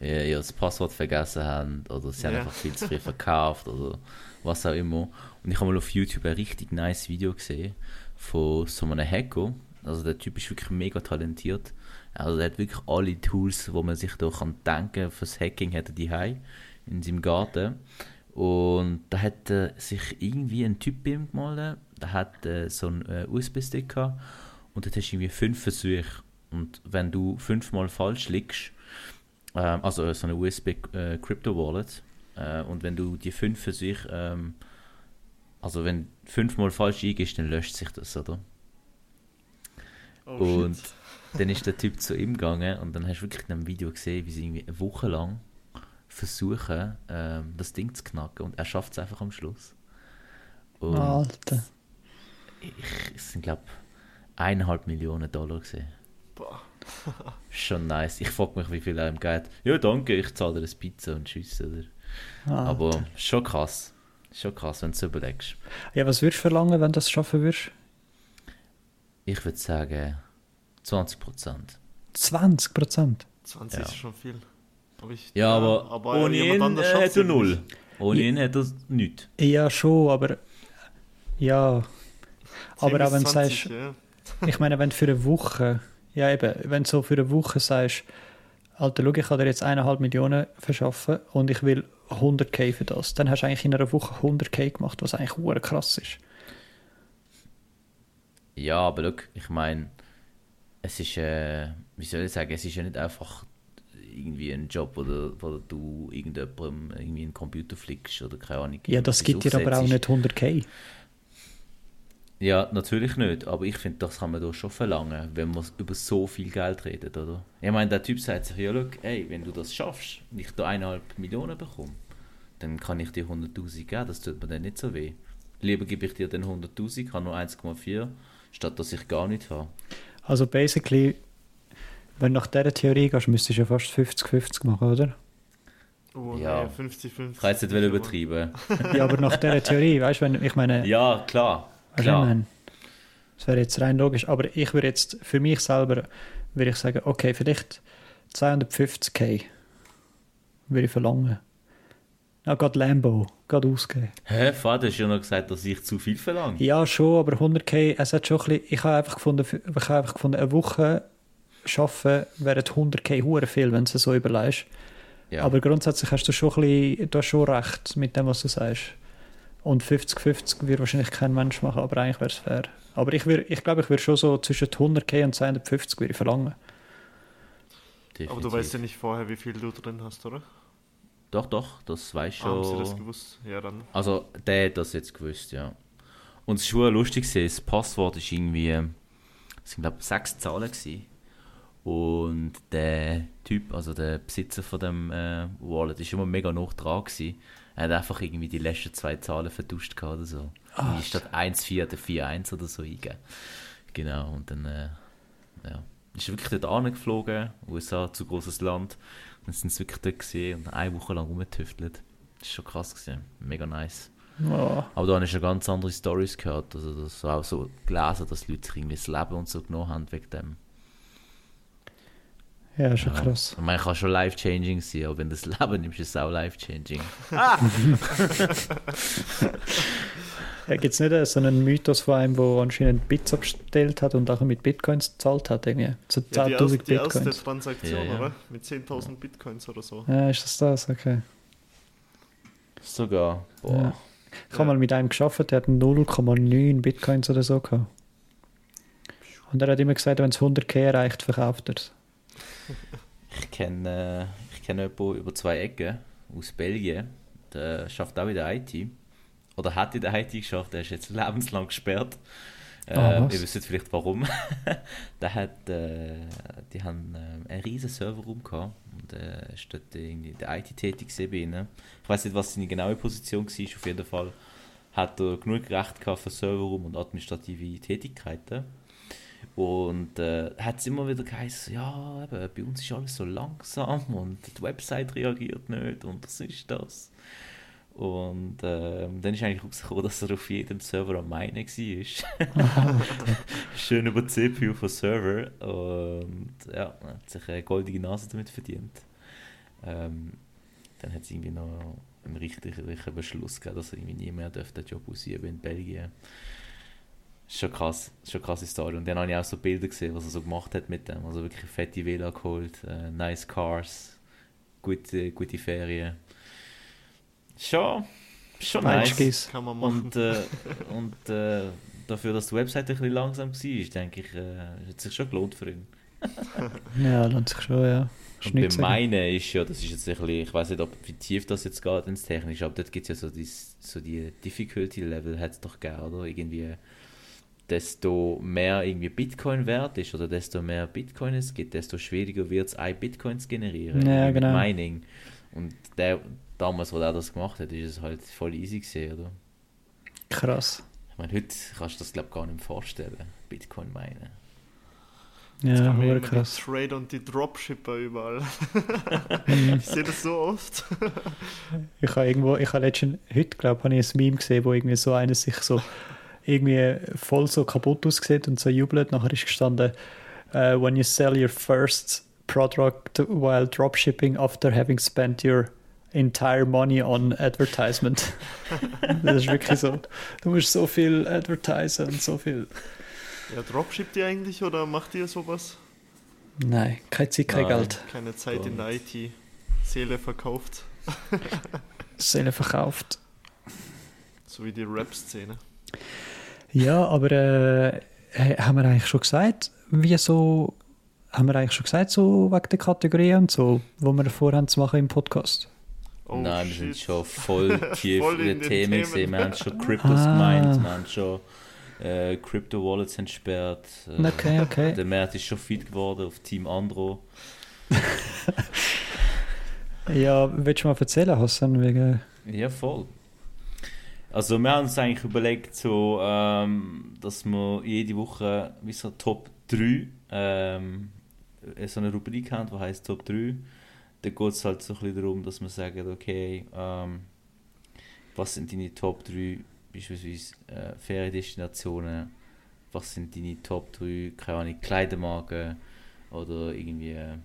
äh, ihr Passwort vergessen haben oder sie haben Ja. einfach viel zu viel verkauft oder was auch immer. Und ich habe mal auf YouTube ein richtig nice Video gesehen von so einem Hacker. Also der Typ ist wirklich mega talentiert. Also er hat wirklich alle Tools, wo man sich da kann denken fürs Hacking, hat er die in seinem Garten. Und da hat äh, sich irgendwie ein Typ bei ihm gemalt, der hat äh, so einen äh, USB-Stick gehabt und dort hast du irgendwie fünf Versuche. Und wenn du fünfmal falsch liegst, ähm, also so eine USB äh, Crypto Wallet, äh, und wenn du die fünf Versuche, ähm, also wenn fünfmal falsch eingehst, dann löscht sich das, oder? Oh, Und shit. dann ist der Typ zu ihm gegangen und dann hast du wirklich in einem Video gesehen, wie sie irgendwie eine Woche lang versuchen, ähm, das Ding zu knacken und er schafft es einfach am Schluss. Und Alter. ich, sind, glaube eineinhalb Millionen Dollar gesehen. Boah. Schon nice. Ich frage mich, wie viel er ihm geht. Ja, danke, ich zahle dir eine Pizza und tschüss. Oder? Ah. Aber schon krass. Schon krass, wenn du es überlegst. Ja, was würdest du verlangen, wenn du das schaffen würdest? Ich würde sagen 20 Prozent. 20 Prozent. 20 Ja. ist schon viel. Aber ich, Ja, aber, ohne jemand ihn hat er null. nicht. Ohne Ja. ihn hat er nichts. Ja, schon, aber ja. Aber 10 auch wenn du sagst, 20, ja. Ich meine, wenn du für eine Woche, ja eben, wenn du so für eine Woche sagst, Alter, schau, ich kann dir jetzt eineinhalb Millionen verschaffen und ich will 100k für das, dann hast du eigentlich in einer Woche 100k gemacht, was eigentlich hure krass ist. Ja, aber look, ich meine, es ist, äh, wie soll ich sagen, es ist ja nicht einfach irgendwie ein Job, wo du, wo du irgendjemandem irgendwie einen Computer flickst oder keine Ahnung. Ja, das gibt dir aber auch nicht 100k. Ja, natürlich nicht, aber ich finde, das kann man doch schon verlangen, wenn man über so viel Geld redet, oder? Ich meine, der Typ sagt sich, ja, look, ey, wenn du das schaffst und ich da eineinhalb Millionen bekomme, dann kann ich dir 100'000 geben, das tut mir dann nicht so weh. Lieber gebe ich dir dann 100'000, habe nur 1,4, statt dass ich gar nicht habe. Also basically, wenn du nach dieser Theorie gehst, müsstest du ja fast 50-50 machen, oder? Oh, Ja. nee, 50-50. Ich kann jetzt nicht aber- übertreiben. Ja, aber nach dieser Theorie, weißt du, wenn ich meine, Ja, klar, klar. ich meine, Das wäre jetzt rein logisch, aber ich würde jetzt für mich selber würde ich sagen, okay, vielleicht 250k würde ich verlangen. Ja, gerade Lambo, gerade ausgeben. Hä, Vater hast ja noch gesagt, dass ich zu viel verlange. Ja, schon, aber 100k, es hat schon ein bisschen, ich habe einfach gefunden, ich habe einfach gefunden, eine Woche arbeiten wären 100k hure viel, wenn du es so überlegst. Ja. Aber grundsätzlich hast du schon ein bisschen, du hast schon recht mit dem, was du sagst. Und 50-50 wird wahrscheinlich kein Mensch machen, aber eigentlich wäre es fair. Aber ich, würd, ich glaube, ich würde schon so zwischen 100k und 250 würde ich verlangen. Aber du definitiv. weißt ja nicht vorher, wie viel du drin hast, oder? Doch, doch, das weiß Ah, haben sie das schon. gewusst? Ja, dann. Also, der hat das jetzt gewusst, ja. Und es war schon lustig, das Passwort ist irgendwie, es sind glaube ich sechs Zahlen gewesen. Und der Typ, also der Besitzer von dem äh, Wallet, ist immer mega noch dran gewesen. Er hat einfach irgendwie die letzten zwei Zahlen vertauscht gehabt oder so. Wie statt 1,4 oder 4,1 oder so eingegeben. Genau, und dann, äh, ja. Ist wirklich dort angeflogen, USA, zu großes Land. Dann sind sie wirklich dort gesehen und eine Woche lang rumgetüftelt. Das ist schon krass gewesen. Mega nice. Oh, Aber da habe ich schon ganz andere Stories gehört. Also das auch so gelesen, dass Leute sich irgendwie das Leben und so genommen haben wegen dem. Ja, schon Ja. krass. Ich meine, kann schon life-changing sein, aber wenn du das Leben nimmst, ist es auch life-changing. Ja, Gibt es nicht so einen Mythos von einem, der anscheinend Bits abgestellt hat und auch mit Bitcoins gezahlt hat? Irgendwie? So Ja, die, 10.000 erste, die erste Bitcoins. Transaktion, Ja, ja. oder? Mit 10.000 Bitcoins oder so. Ja, ist das das? Okay. Sogar. Boah. Ja. Ich habe Ja. mal mit einem geschafft, der hat 0,9 Bitcoins oder so gehabt. Und er hat immer gesagt, wenn es 100k erreicht, verkauft er es. Ich kenne ich kenn jemanden über zwei Ecken aus Belgien. Der schafft auch in der IT. Oder hat in der IT geschafft, der ist jetzt lebenslang gesperrt. Äh, was? ihr wisst vielleicht warum. der hat, äh, die haben äh, einen riesen Serverraum gehabt und äh, ist dort irgendwie in der IT tätig gewesen bei ihnen. Ich weiß nicht, was seine genaue Position war, auf jeden Fall hat er genug Recht gehabt für Serverraum und administrative Tätigkeiten. Und äh, hat es immer wieder geheißen, ja, eben, bei uns ist alles so langsam und die Website reagiert nicht und das ist das. Und ähm, dann ist eigentlich rausgekommen, dass er auf jedem Server am meinen war. Schön über die CPU von Server und ja, hat sich eine goldige Nase damit verdient. Ähm, dann hat es irgendwie noch einen richterlichen Beschluss gegeben, dass er irgendwie nie mehr den Job ausüben in Belgien. Ist schon krass, ist schon eine krasse Story. Und dann habe ich auch so Bilder gesehen, was er so gemacht hat mit dem. Also wirklich fette Villa geholt, äh, nice cars, gute, gute Ferien. Schon, schon nice. Kann man machen. Und, äh, und äh, dafür, dass die Website ein bisschen langsam war, denke ich, äh, hat sich schon gelohnt für ihn. Ja, lohnt sich schon, ja. Und bei meinen ist ja, das ist jetzt ein bisschen, ich weiß nicht, ob, wie tief das jetzt geht ins Technische, aber dort gibt es ja so, dies, so die Difficulty-Level, hat es doch gegeben, oder? Irgendwie, desto mehr irgendwie Bitcoin wert ist oder desto mehr Bitcoin es gibt, desto schwieriger wird es, ein Bitcoin zu generieren. Ja, mit genau. Mining. Und der, damals, wo er das gemacht hat, ist es halt voll easy gesehen, oder? Krass. Ich meine, heute kannst du das, glaube ich, gar nicht mehr vorstellen, Bitcoin meinen. Jetzt Ja, immer krass. die Trade und die Dropshipper überall. Ich sehe das so oft. Ich habe irgendwo, ich habe letztens, heute glaube ich, habe ich ein Meme gesehen, wo irgendwie so einer sich so irgendwie voll so kaputt aussieht und so jubelt. Nachher ist gestanden, uh, when you sell your first product while dropshipping after having spent your entire money on advertisement. das ist wirklich so. Du musst so viel advertisen und so viel. Ja, dropshippt ihr eigentlich oder macht ihr sowas? Nein, keine Zeit, kein Nein. Geld. Keine Zeit in der IT. Seele verkauft. Seele verkauft. So wie die Rap-Szene. Ja, aber äh, haben wir eigentlich schon gesagt, wie so, haben wir eigentlich schon gesagt, so wegen der Kategorien und so, wo wir vorhaben zu machen im Podcast? Oh, Nein, wir sind schon voll tief Voll in den Themen Themen. gesehen. Wir haben schon Cryptos Ah. gemeint, wir haben schon äh, Crypto-Wallets entsperrt. Äh, Okay, okay. Der Mert ist schon fit geworden auf Team Andro. Ja, willst du mal erzählen, Hassan, wegen... Ja, voll. Also wir haben uns eigentlich überlegt, so, ähm, dass wir jede Woche wie so Top 3 ähm, so eine Rubrik haben, die heißt Top 3. Da geht es halt so ein bisschen darum, dass wir sagen, okay, ähm, was sind deine Top 3 beispielsweise äh, Feriendestinationen, was sind deine Top 3, keine Ahnung, Kleidermarken oder irgendwie... Äh,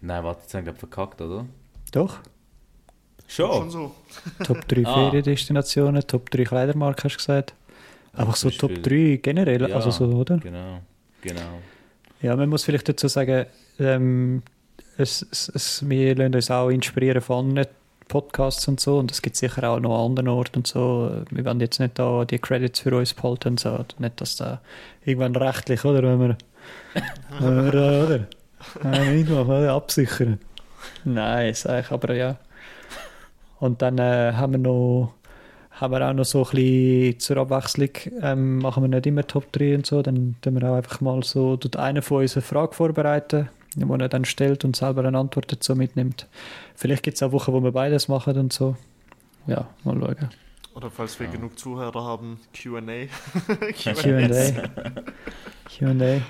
Nein, warte, jetzt haben wir verkackt, oder? Doch, Schon so. Top 3 Ah. Feriendestinationen, Top 3 Kleidermarken hast du gesagt. Einfach so Top Beispiel- 3 generell, Ja. also so, oder? Genau, genau. Ja, man muss vielleicht dazu sagen, ähm, es, es, es, wir lassen uns auch inspirieren von anderen Podcasts und so und es gibt sicher auch noch an anderen Orten und so. Wir wollen jetzt nicht da die Credits für uns behalten und so. Nicht, dass da irgendwann rechtlich, oder? Wenn wir, wenn wir oder? Nein, nicht machen? Absichern. Nein, sag ich, aber ja. Und dann äh, haben wir noch haben wir auch noch so ein bisschen zur Abwechslung, ähm, machen wir nicht immer Top 3 und so, dann tun wir auch einfach mal so, tut einer von uns eine Frage vorbereiten, die er dann stellt und selber eine Antwort dazu mitnimmt. Vielleicht gibt es auch Wochen, wo wir beides machen und so. Ja, mal schauen. Oder falls wir Ja. genug Zuhörer haben, Q&A. Q&A. Q&A.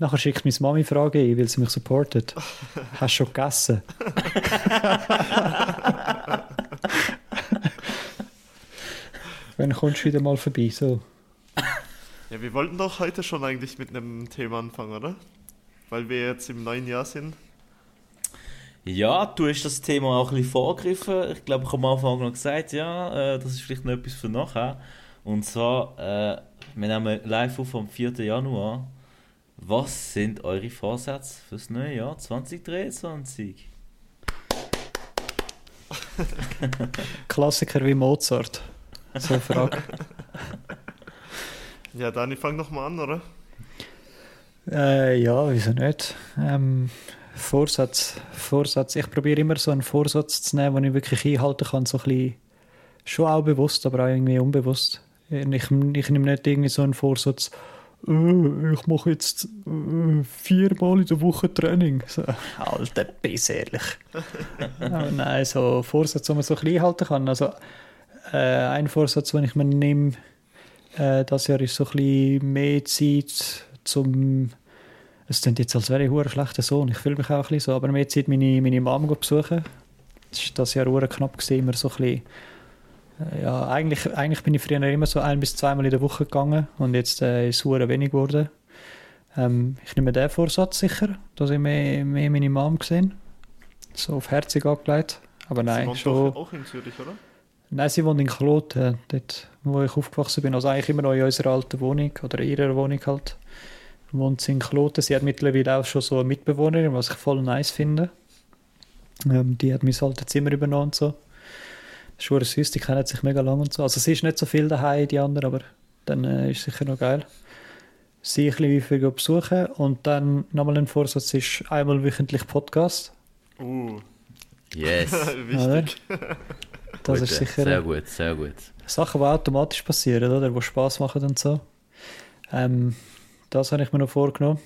Nachher schickt meine Mami Frage ein, weil sie mich supportet. Hast du schon gegessen? Wann kommst du wieder mal vorbei? So. Ja, wir wollten doch heute schon eigentlich mit einem Thema anfangen, oder? Weil wir jetzt im neuen Jahr sind. Ja, du hast das Thema auch ein bisschen vorgegriffen. Ich glaube, ich habe am Anfang noch gesagt, ja, äh, das ist vielleicht noch etwas für nachher. Und zwar, äh, wir nehmen live auf am 4. Januar. Was sind eure Vorsätze fürs neue Jahr 2023? Klassiker wie Mozart. So eine Frage. Ja, Dani, fang doch mal an, oder? äh, ja, wieso nicht? Ähm, Vorsatz, Vorsatz. Ich probiere immer so einen Vorsatz zu nehmen, den ich wirklich einhalten kann. So ein bisschen, schon auch bewusst, aber auch irgendwie unbewusst. Ich, ich nehme nicht irgendwie so einen Vorsatz, äh, ich mache jetzt äh, viermal in der Woche Training. So, Alter, bis ehrlich. aber nein, so Vorsatz, den man so ein bisschen einhalten kann. Also, äh, ein Vorsatz, den ich mir nehme, äh, das Jahr ist so ein bisschen mehr Zeit zum. Es klingt jetzt, als wäre ich ein schlechter Sohn. Ich fühle mich auch ein bisschen so, aber mehr Zeit meine, meine Mom zu besuchen. Das war das Jahr knapp, gewesen, immer so ein bisschen. Ja, eigentlich, eigentlich bin ich früher immer so ein- bis zweimal in der Woche gegangen und jetzt äh, ist es wenig geworden. Ähm, ich nehme den Vorsatz sicher, dass ich mehr, mehr meine Mom gesehen So auf Herzig angelegt. Aber Sie nein, wohnt schon. auch in Zürich, oder? Nein, sie wohnt in Kloten, dort, wo ich aufgewachsen bin. Also eigentlich immer noch in unserer alten Wohnung, oder in ihrer Wohnung halt. Wohnt sie in Kloten. Sie hat mittlerweile auch schon so eine Mitbewohnerin, was ich voll nice finde. Ähm, die hat mein altes Zimmer übernommen und so. Das ist schon süß, die kennen sich mega lang und so. Also sie ist nicht so viel daheim, die anderen, aber dann äh, ist sicher noch geil. Sie ein bisschen häufiger besuchen und dann nochmal ein Vorsatz ist einmal wöchentlich Podcast. Uh, Yes. wichtig. Das Gut, ist sicher... Sehr gut, sehr gut. Sachen, die automatisch passieren, oder? Die Spaß machen und so. Ähm, das habe ich mir noch vorgenommen.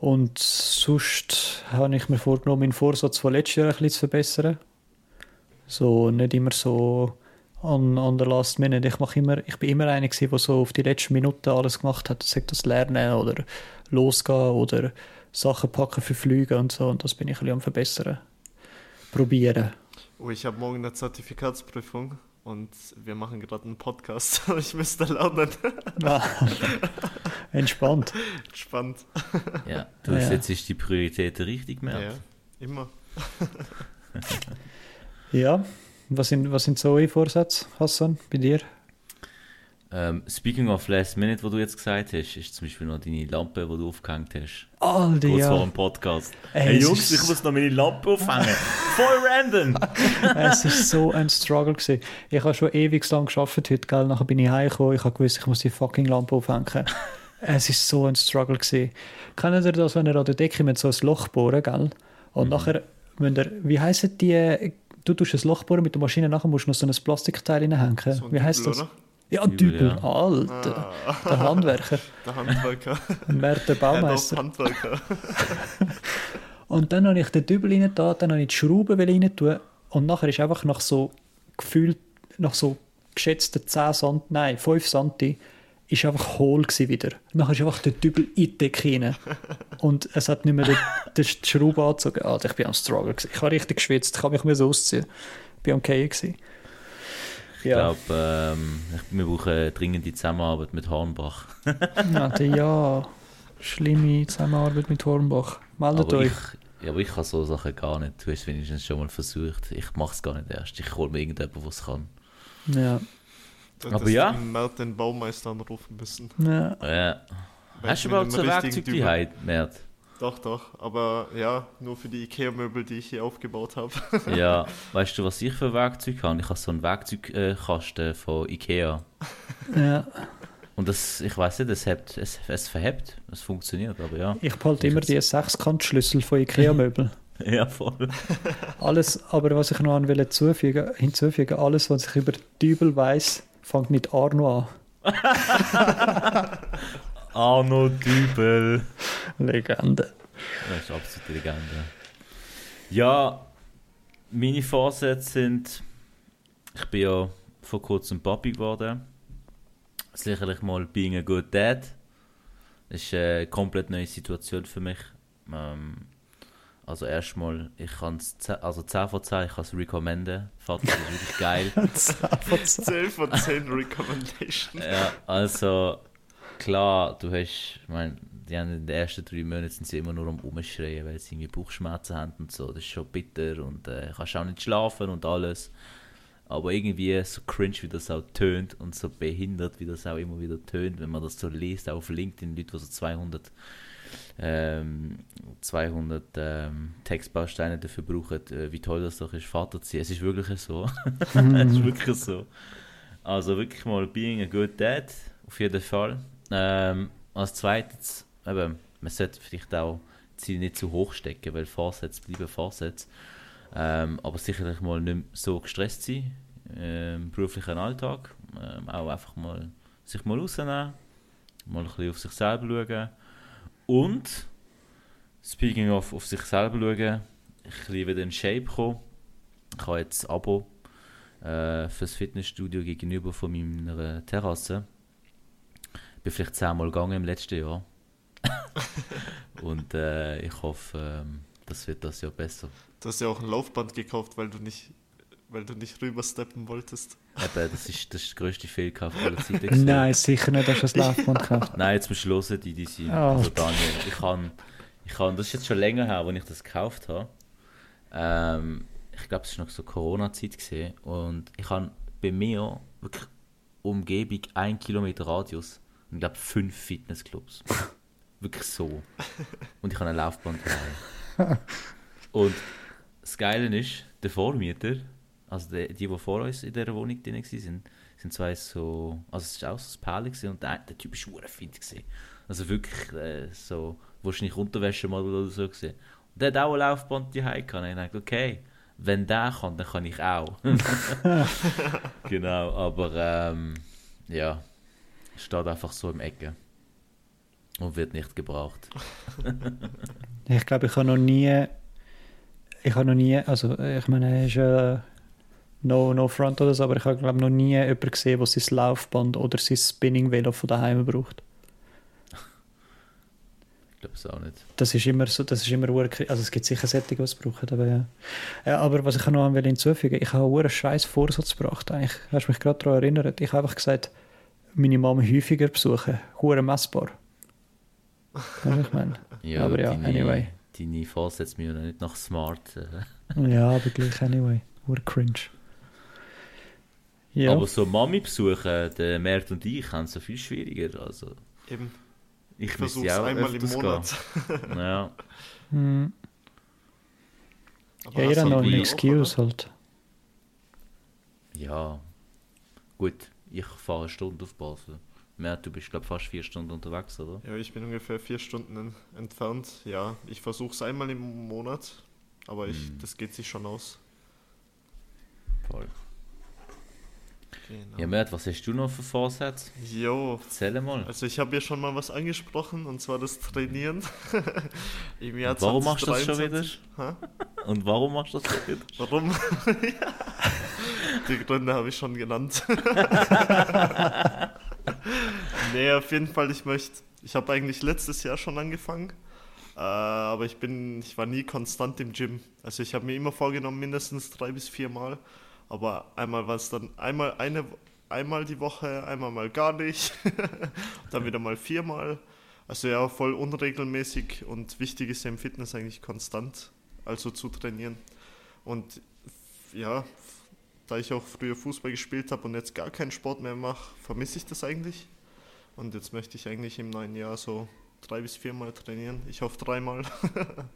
Und sonst habe ich mir vorgenommen, meinen Vorsatz von letztes Jahr ein bisschen zu verbessern. So nicht immer so an, an der Last Minute. Ich, mache immer, ich bin immer einer, gewesen, der so auf die letzten Minuten alles gemacht hat. Sagt das Lernen oder losgehen oder Sachen packen für Flüge und so. Und das bin ich ein bisschen am verbessern. Probieren. Oh, ich habe morgen eine Zertifikatsprüfung und wir machen gerade einen Podcast. Ich müsste lernen. Ah, Entspannt. Spannend. Ja, du Ja. setzt die Prioritäten richtig, mehr. ja, immer. Ja, was sind, was sind so eure Vorsätze, Hassan, bei dir? Ähm, speaking of Last Minute, wo du jetzt gesagt hast, ist zum Beispiel noch deine Lampe, die du aufgehängt hast. Alter, Kurz vor ja. dem Podcast. Ey, hey Jungs, ist- ich muss noch meine Lampe aufhängen. Voll random. es war so ein Struggle. Gewesen. Ich habe schon ewig lang gearbeitet heute, gell? nachher bin ich heimgekommen, ich habe gewusst, ich muss die fucking Lampe aufhängen. es war so ein Struggle. Gewesen. Kennt ihr das, wenn ihr an der Decke mit so ein Loch bohren, gell? Und nachher, wenn ihr, wie heissen die, du tust ein Loch bohren mit der Maschine, nachher musst du noch so ein Plastikteil reinhängen. So wie heißt das? oder? Ja, Dübel, ja. Alter. Der Handwerker, Der Handwerker. Mert der Baumeister. Handwerker. Und dann habe ich den Dübel rein da, dann habe ich die Schrauben rein tun und nachher ist einfach nach so gefühlt, nach so geschätzten 10 Cent, nein, 5 Santi, ist einfach hohl wieder. Nachher ist einfach der Dübel in die Decke rein. Und es hat nicht mehr den, den Schraube angezogen. Alter, ich bin am Struggle gewesen. Ich habe richtig geschwitzt, ich habe mich müssen ausziehen. Ich bin am K gewesen. Ich glaube, ähm, wir brauchen dringend die Zusammenarbeit mit Hornbach. Alter, ja. Schlimme Zusammenarbeit mit Hornbach. Meldet Aber euch. ich, ja, aber ich kann so Sachen gar nicht. Du hast wenigstens schon mal versucht. Ich mache es gar nicht erst. Ich hole mir irgendjemanden, der es kann. Ja. Aber ja. den Mert den Baumeister anrufen müssen. ja. Ja. Hast du überhaupt so Werkzeug die Heid, Mert? Doch, doch. Aber ja, nur für die Ikea-Möbel, die ich hier aufgebaut habe. Ja, weißt du, was ich für Werkzeug habe? Ich habe so einen Werkzeugkasten von Ikea. ja. Und das, ich weiß nicht, es, hebt, es, es verhebt, es funktioniert, aber ja. Ich behalte immer die Sechskantschlüssel von Ikea-Möbeln. Ja, voll. Alles, aber was ich noch an will zufügen, hinzufügen, alles, was ich über Dübel weiß, fängt mit Arno Arno Dübel. an. Legende. Das ist absolute Legende. Ja, meine Vorsätze sind, ich bin ja vor kurzem Papi geworden. Sicherlich mal being a good dad. Das ist eine komplett neue Situation für mich. Ähm, also erstmal, ich kann es, also 10 von 10, ich kann es recommenden. Vater, das ist wirklich geil. 10 von 10 Recommendation. Ja, also klar, du hast, ich meine, die haben in den ersten drei Monaten sind sie immer nur am Umschreien, weil sie irgendwie Bauchschmerzen haben und so. Das ist schon bitter und äh, kannst auch nicht schlafen und alles. Aber irgendwie so cringe, wie das auch tönt und so behindert, wie das auch immer wieder tönt, wenn man das so liest, auch auf LinkedIn, Leute, die so 200, ähm, 200 ähm, Textbausteine dafür brauchen, äh, wie toll das doch ist, Vater zu sein. Es ist wirklich so. es ist wirklich so. Also wirklich mal being a good dad, auf jeden Fall. Ähm, als zweites, eben, man sollte vielleicht auch Ziel nicht zu hoch stecken, weil Vorsätze bleiben Vorsätze. Ähm, aber sicherlich mal nicht so gestresst sein im beruflichen Alltag. Ähm, auch einfach mal sich mal rausnehmen, mal ein bisschen auf sich selber schauen. Und, speaking of auf sich selber schauen, ich liebe den Shape kommen. Ich habe jetzt ein Abo äh, fürs Fitnessstudio gegenüber von meiner Terrasse. Ich bin vielleicht zehnmal gegangen im letzten Jahr. Und äh, ich hoffe, ähm, das wird das Jahr besser. Du hast ja auch ein Laufband gekauft, weil du nicht, weil du nicht rübersteppen wolltest. Eben, das ist, das ist der grösste Fehlkauf aller Zeiten. Nein, sicher nicht, dass du das Laufband gekauft Nein, jetzt musst du hören, die, die sind. Ah. Also Daniel, ich kann, ich kann, das ist jetzt schon länger her, als ich das gekauft habe. Ähm, ich glaube, es war noch so Corona-Zeit gesehen und ich habe bei mir wirklich Umgebung, ein Kilometer Radius und ich glaube fünf Fitnessclubs. wirklich so. Und ich habe ein Laufband dabei. Und das Geile ist, der Vormieter, also die, die, die vor uns in dieser Wohnung drin waren, sind, sind zwei so, also es war auch so ein Pärchen gewesen und der, der Typ war fit gewesen. Also wirklich äh, so, wahrscheinlich Unterwäsche mal oder so gesehen. Und der hat auch ein Laufband die gehabt. Und ich dachte, okay, wenn der kann, dann kann ich auch. genau, aber ähm, ja, steht einfach so im Ecke und wird nicht gebraucht. Ich glaube, ich habe noch nie, ich habe noch nie, also ich meine, es ist äh, no, no front oder so, aber ich habe glaube noch nie jemanden gesehen, der sein Laufband oder sein Spinning-Velo von daheim braucht. Ich glaube es auch nicht. Das ist immer so, das ist immer ur- also es gibt sicher Sättige, die es brauchen, aber ja. ja. Aber was ich noch will hinzufügen, ich habe einen scheiß Vorsatz gebracht, eigentlich. Hast du mich gerade daran erinnert? Ich habe einfach gesagt, meine Mama häufiger besuchen, hure messbar. Weißt du, ich meine? Ja, Aber ja, deine, anyway. deine Vorsätze mir nicht nach smart. Äh. Ja, aber gleich anyway. Ur cringe. Ja. Aber so Mami besuchen, der Mert und ich, haben es so viel schwieriger. Also, Eben, ich versuche es ja auch einmal im Monat. Ja. Hm. Aber Ja, jeder du noch eine Excuse halt. ja. Gut, ich fahre eine Stunde auf Basel. Mert, du bist, glaube fast vier Stunden unterwegs, oder? Ja, ich bin ungefähr vier Stunden en- entfernt. Ja, ich versuche es einmal im Monat, aber ich, Hm. das geht sich schon aus. Voll. Genau. Ja, Mert, was hast du noch für Vorsätze? Jo, Erzähl mal. also ich habe ja schon mal was angesprochen und zwar das Trainieren. Im Jahr Warum machst du das schon 2023. wieder? Und warum machst du das schon wieder? Warum? Ja. Die Gründe habe ich schon genannt. nee, auf jeden Fall, ich möchte. Ich habe eigentlich letztes Jahr schon angefangen, äh, aber ich bin, ich war nie konstant im Gym. Also ich habe mir immer vorgenommen, mindestens drei bis vier Mal. Aber einmal war es dann einmal eine einmal die Woche, einmal mal gar nicht, dann wieder mal viermal. Also ja, voll unregelmäßig und wichtig ist ja im Fitness eigentlich konstant, also zu trainieren. Und ja, da ich auch früher Fußball gespielt habe und jetzt gar keinen Sport mehr mache, vermisse ich das eigentlich. Und jetzt möchte ich eigentlich im neuen Jahr so drei bis viermal trainieren. Ich hoffe dreimal.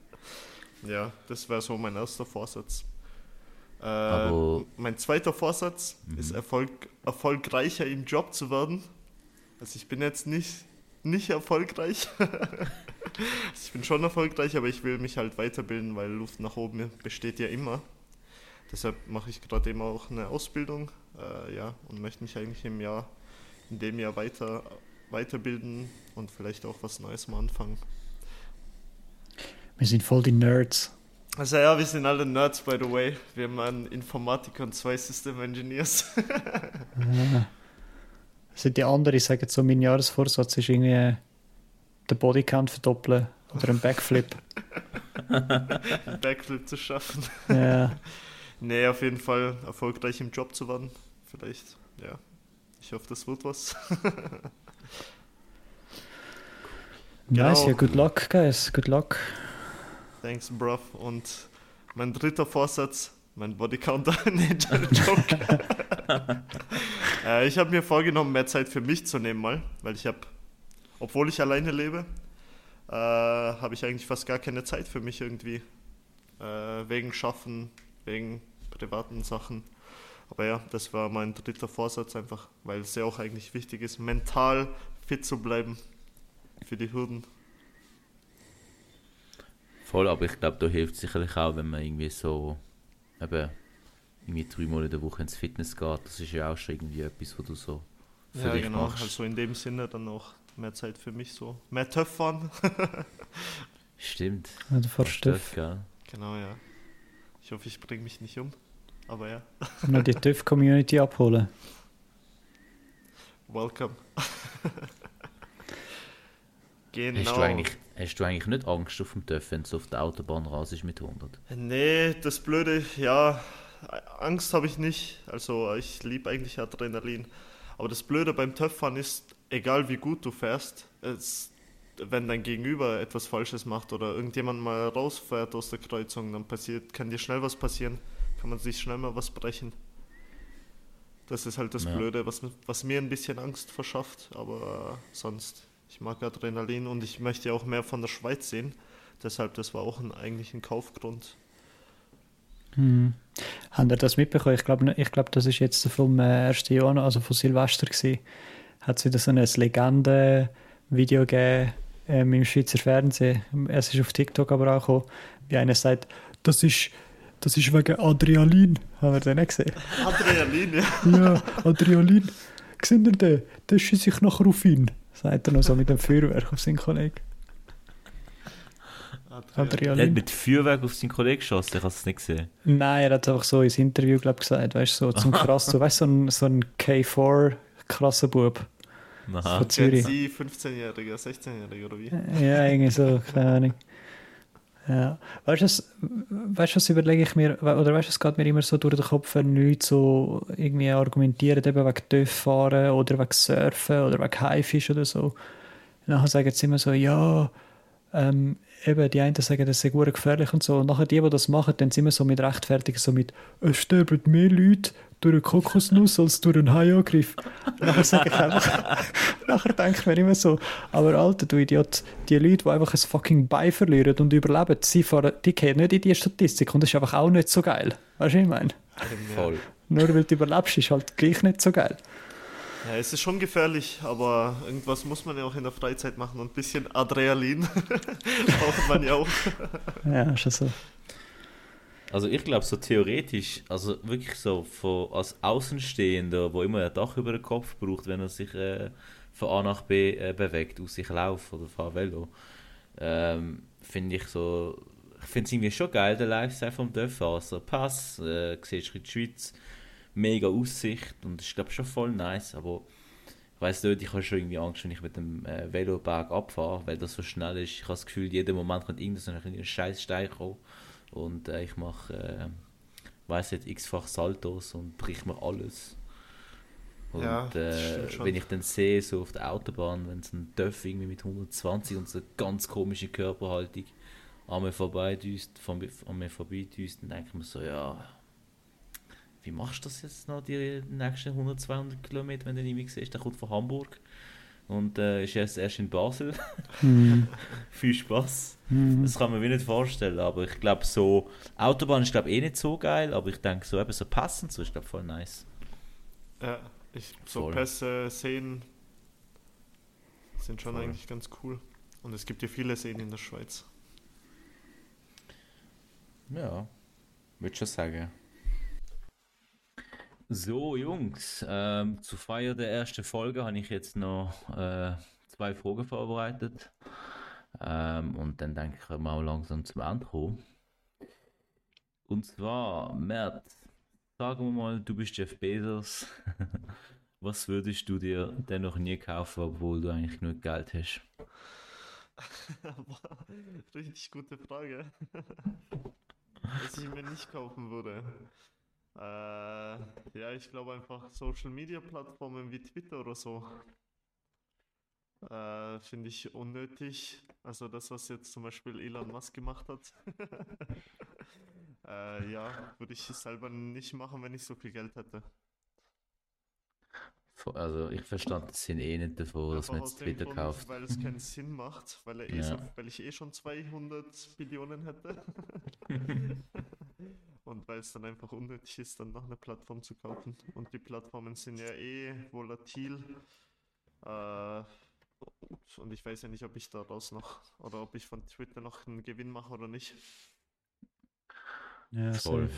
ja, das wäre so mein erster Vorsatz. Äh, Aber- mein zweiter Vorsatz Mhm. ist Erfolg, erfolgreicher im Job zu werden. Also ich bin jetzt nicht, nicht erfolgreich. also ich bin schon erfolgreich, aber ich will mich halt weiterbilden, weil Luft nach oben besteht ja immer. Deshalb mache ich gerade eben auch eine Ausbildung, äh, ja, und möchte mich eigentlich im Jahr, in dem Jahr weiter, weiterbilden und vielleicht auch was Neues mal anfangen. Wir sind voll die Nerds. Also ja, wir sind alle Nerds, by the way. Wir haben einen Informatiker und zwei System Engineers. Ja. Also die anderen sagen so, mein Jahresvorsatz ist irgendwie den Bodycount verdoppeln oder einen Backflip. Backflip zu schaffen. ja. Nee, auf jeden Fall erfolgreich im Job zu werden. Vielleicht, ja. Ich hoffe, das wird was. Nice, Genau. ja, good luck, guys. Good luck. Thanks, bruv. Und mein dritter Vorsatz, mein Bodycounter. nee, Joke. äh, ich habe mir vorgenommen, mehr Zeit für mich zu nehmen mal, weil ich habe, obwohl ich alleine lebe, äh, habe ich eigentlich fast gar keine Zeit für mich irgendwie. Äh, wegen Schaffen, wegen privaten Sachen. Aber ja, das war mein dritter Vorsatz einfach, weil es ja auch eigentlich wichtig ist, mental fit zu bleiben für die Hürden. Voll, aber ich glaube, da hilft sicherlich auch, wenn man irgendwie so eben irgendwie dreimal in der Woche ins Fitness geht. Das ist ja auch schon irgendwie etwas, was du so für ja, dich genau. machst. Also in dem Sinne dann auch mehr Zeit für mich so. Mehr Töpfern. Stimmt. Ja, du fährst Fast TÜV. das, gell? genau, ja. Ich hoffe, ich bringe mich nicht um. Aber ja, Noch die TÜV-Community abholen. welcome. genau. Hast, du eigentlich, hast du eigentlich nicht Angst auf dem TÜV, wenn du auf der Autobahn rasest mit 100? Nee, das Blöde, ja, Angst habe ich nicht. Also ich liebe eigentlich Adrenalin. Aber das Blöde beim Töpfern ist, egal wie gut du fährst, es, wenn dein Gegenüber etwas Falsches macht oder irgendjemand mal rausfährt aus der Kreuzung, dann passiert, kann dir schnell was passieren. Kann man sich schnell mal was brechen. Das ist halt das Ja. Blöde, was, was mir ein bisschen Angst verschafft. Aber sonst, ich mag Adrenalin und ich möchte ja auch mehr von der Schweiz sehen. Deshalb, das war auch ein, eigentlich ein Kaufgrund. Hm. Habt ihr das mitbekommen? Ich glaube, ich glaub, das ist jetzt vom äh, 1. Januar, also von Silvester gewesen. Hat es wieder so ein Legende-Video gegeben ähm, im Schweizer Fernsehen. Es ist auf TikTok aber auch gekommen, wie einer sagt, das ist, das ist wegen Adrenalin. Haben wir den nicht gesehen? Adrenalin, ja. Ja, Adrenalin. Seht ihr den? Der schießt sich nachher auf ihn. Sagt er noch so mit dem Feuerwerk auf seinen Kollegen. Er hat Adrenalin. mit Feuerwerk auf seinen Kollegen geschossen, ich habe es nicht gesehen. Nein, er hat einfach so ins Interview glaub, gesagt, weißt du, so zum krass, so, weißt du, so ein, so ein K4 krasser Bub Aha. von Zürich. Z, 15-Jähriger, 16-Jähriger oder wie? Ja, irgendwie so, keine Ahnung. Ja. Weißt du, was, weißt, überlege ich mir, oder weißt du, es geht mir immer so durch den Kopf, wenn Leute so irgendwie argumentieren, eben wegen TÜV fahren oder wegen Surfen oder wegen Haifisch oder so. Nachher sagen sie immer so, ja, ähm, eben die einen sagen, das sei gut gefährlich und so. Und nachher die, die das machen, dann sind wir so mit rechtfertigen, so mit, es sterben mehr Leute durch eine Kokosnuss als durch einen Haiangriff. nachher sage ich einfach, nachher denke ich mir immer so, aber Alter, du Idiot, die Leute, die einfach ein fucking Bein verlieren und überleben, sie fahren, die gehen nicht in die Statistik und das ist einfach auch nicht so geil. Weißt du, was ich meine? Voll. Nur weil du überlebst, ist halt gleich nicht so geil. Ja, es ist schon gefährlich, aber irgendwas muss man ja auch in der Freizeit machen und ein bisschen Adrenalin braucht man ja auch. Ja, ist ja so. Also ich glaube so theoretisch, also wirklich so von, als Außenstehender, wo immer ein Dach über den Kopf braucht, wenn er sich äh, von A nach B äh, bewegt, aus sich lauft oder fahrt Velo, ähm, finde ich so, ich finde es irgendwie schon geil, der Lifestyle vom Dörfer. Also Pass, äh, siehst du die Schweiz, mega Aussicht und das ist glaube schon voll nice, aber ich weiß nicht, ich habe schon irgendwie Angst, wenn ich mit dem äh, Veloberg abfahre, weil das so schnell ist. Ich habe das Gefühl, jeden Moment kommt irgendein so ein scheiß Stein kommen und äh, ich mache, äh, weiß nicht, x-fach Saltos und brich mir alles. Und Ja, äh, wenn ich dann sehe, so auf der Autobahn, wenn es ein Döff irgendwie mit 120 und so eine ganz komische Körperhaltung an mir vorbei düst, von, an mir vorbei düst, dann denke ich mir so, ja, wie machst du das jetzt noch die nächsten 100, 200 Kilometer, wenn du ihn nicht siehst? Der kommt von Hamburg und äh, ist erst, erst in Basel. Hm. Viel Spaß. Hm. Das kann man mir nicht vorstellen, aber ich glaube so, Autobahn ist glaube eh nicht so geil, aber ich denke so eben so passend, so ist glaube voll nice. Ja, ich, so Voll. Pässe, Seen sind schon Voll. eigentlich ganz cool. Und es gibt ja viele Seen in der Schweiz. Ja, würde schon sagen. So, Jungs, ähm, zur Feier der ersten Folge habe ich jetzt noch äh, zwei Fragen vorbereitet. Ähm, und dann denke ich, auch langsam zum Ende kommen. Und zwar, Mert, sagen wir mal, du bist Jeff Bezos. Was würdest du dir denn noch nie kaufen, obwohl du eigentlich genug Geld hast? Richtig gute Frage. Was ich mir nicht kaufen würde. Äh, ja, ich glaube einfach Social Media Plattformen wie Twitter oder so. Äh, Finde ich unnötig. Also das, was jetzt zum Beispiel Elon Musk gemacht hat. äh, ja, würde ich selber nicht machen, wenn ich so viel Geld hätte. Also, ich verstand den Sinn eh nicht davon, dass man jetzt Twitter Grund, kauft. Weil es keinen Sinn macht, weil, eh Ja. so, weil ich eh schon 200 Billionen hätte. Und weil es dann einfach unnötig ist, dann noch eine Plattform zu kaufen. Und die Plattformen sind ja eh volatil. Äh, und ich weiß ja nicht, ob ich daraus noch oder ob ich von Twitter noch einen Gewinn mache oder nicht. Ja, Voll.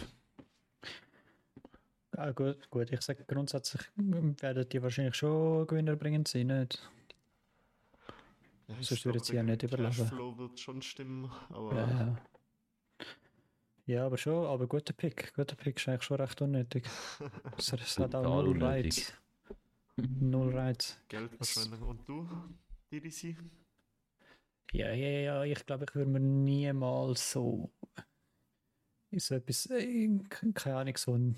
Ah, gut, gut, ich sage grundsätzlich werden die wahrscheinlich schon gewinnerbringend sein, nicht? Ja, ich Sonst sie der ja nicht überleben. Cashflow wird schon stimmen, aber Ja, ja. Aber schon, aber guter Pick. Guter Pick ist eigentlich schon recht unnötig. Es, es hat auch null. Reiz. Null Reiz. Geldverschwendung. Und du, DDC? Ja, ja, ja, ich glaube, ich würde mir niemals so, so etwas, keine Ahnung, so ein,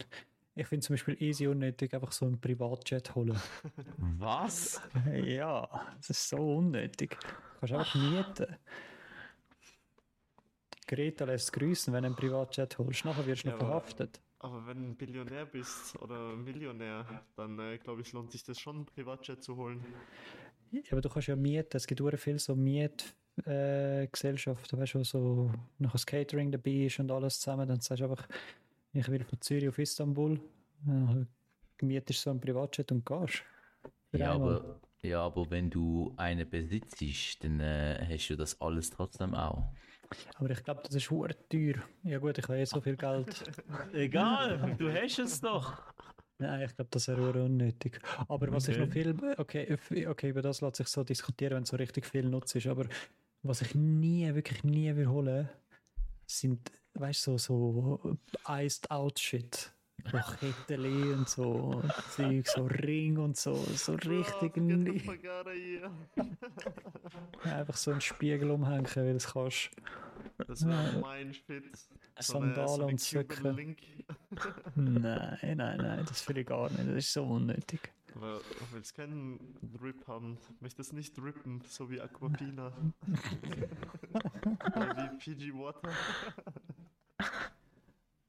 ich finde zum Beispiel easy unnötig, einfach so einen Privatjet holen. Was? Ja, das ist so unnötig. Du kannst einfach mieten. Greta lässt grüßen, wenn du einen Privatjet holst. Nachher wirst du Ja, noch aber- verhaftet. Aber wenn du ein Billionär bist oder Millionär, dann äh, glaube ich, lohnt sich das schon, einen Privatjet zu holen. Ja, aber du kannst ja mieten. Es gibt viel so Mietgesellschaften, äh, weißt du, wo so noch das Catering dabei ist und alles zusammen. Dann sagst du einfach, ich will von Zürich auf Istanbul. Dann mietest du so einen Privatjet und gehst. Ja einmal. aber, ja, aber wenn du einen besitzt, dann äh, hast du das alles trotzdem auch. Aber ich glaube, das ist hure teuer. Ja gut, ich habe eh so viel Geld. Egal, du hast es doch. Nein, ich glaube, das wäre unnötig. Aber was ich noch viel, okay, okay, über das lässt sich so diskutieren, wenn so richtig viel Nutz ist. Aber was ich nie, wirklich nie will holen, sind, weißt du, so, so iced out Shit. So Ketteli und so Zeug, so Ring und so, so richtig of here. Einfach so einen Spiegel umhängen, weil es kannst. Das wäre mein Shit. Sandalen so und. Link. Nein, nein, nein, das will ich gar nicht. Das ist so unnötig. Aber du willst keinen Drip haben, möchtest nicht drippen, so wie Aquafina. Oder wie PG Water.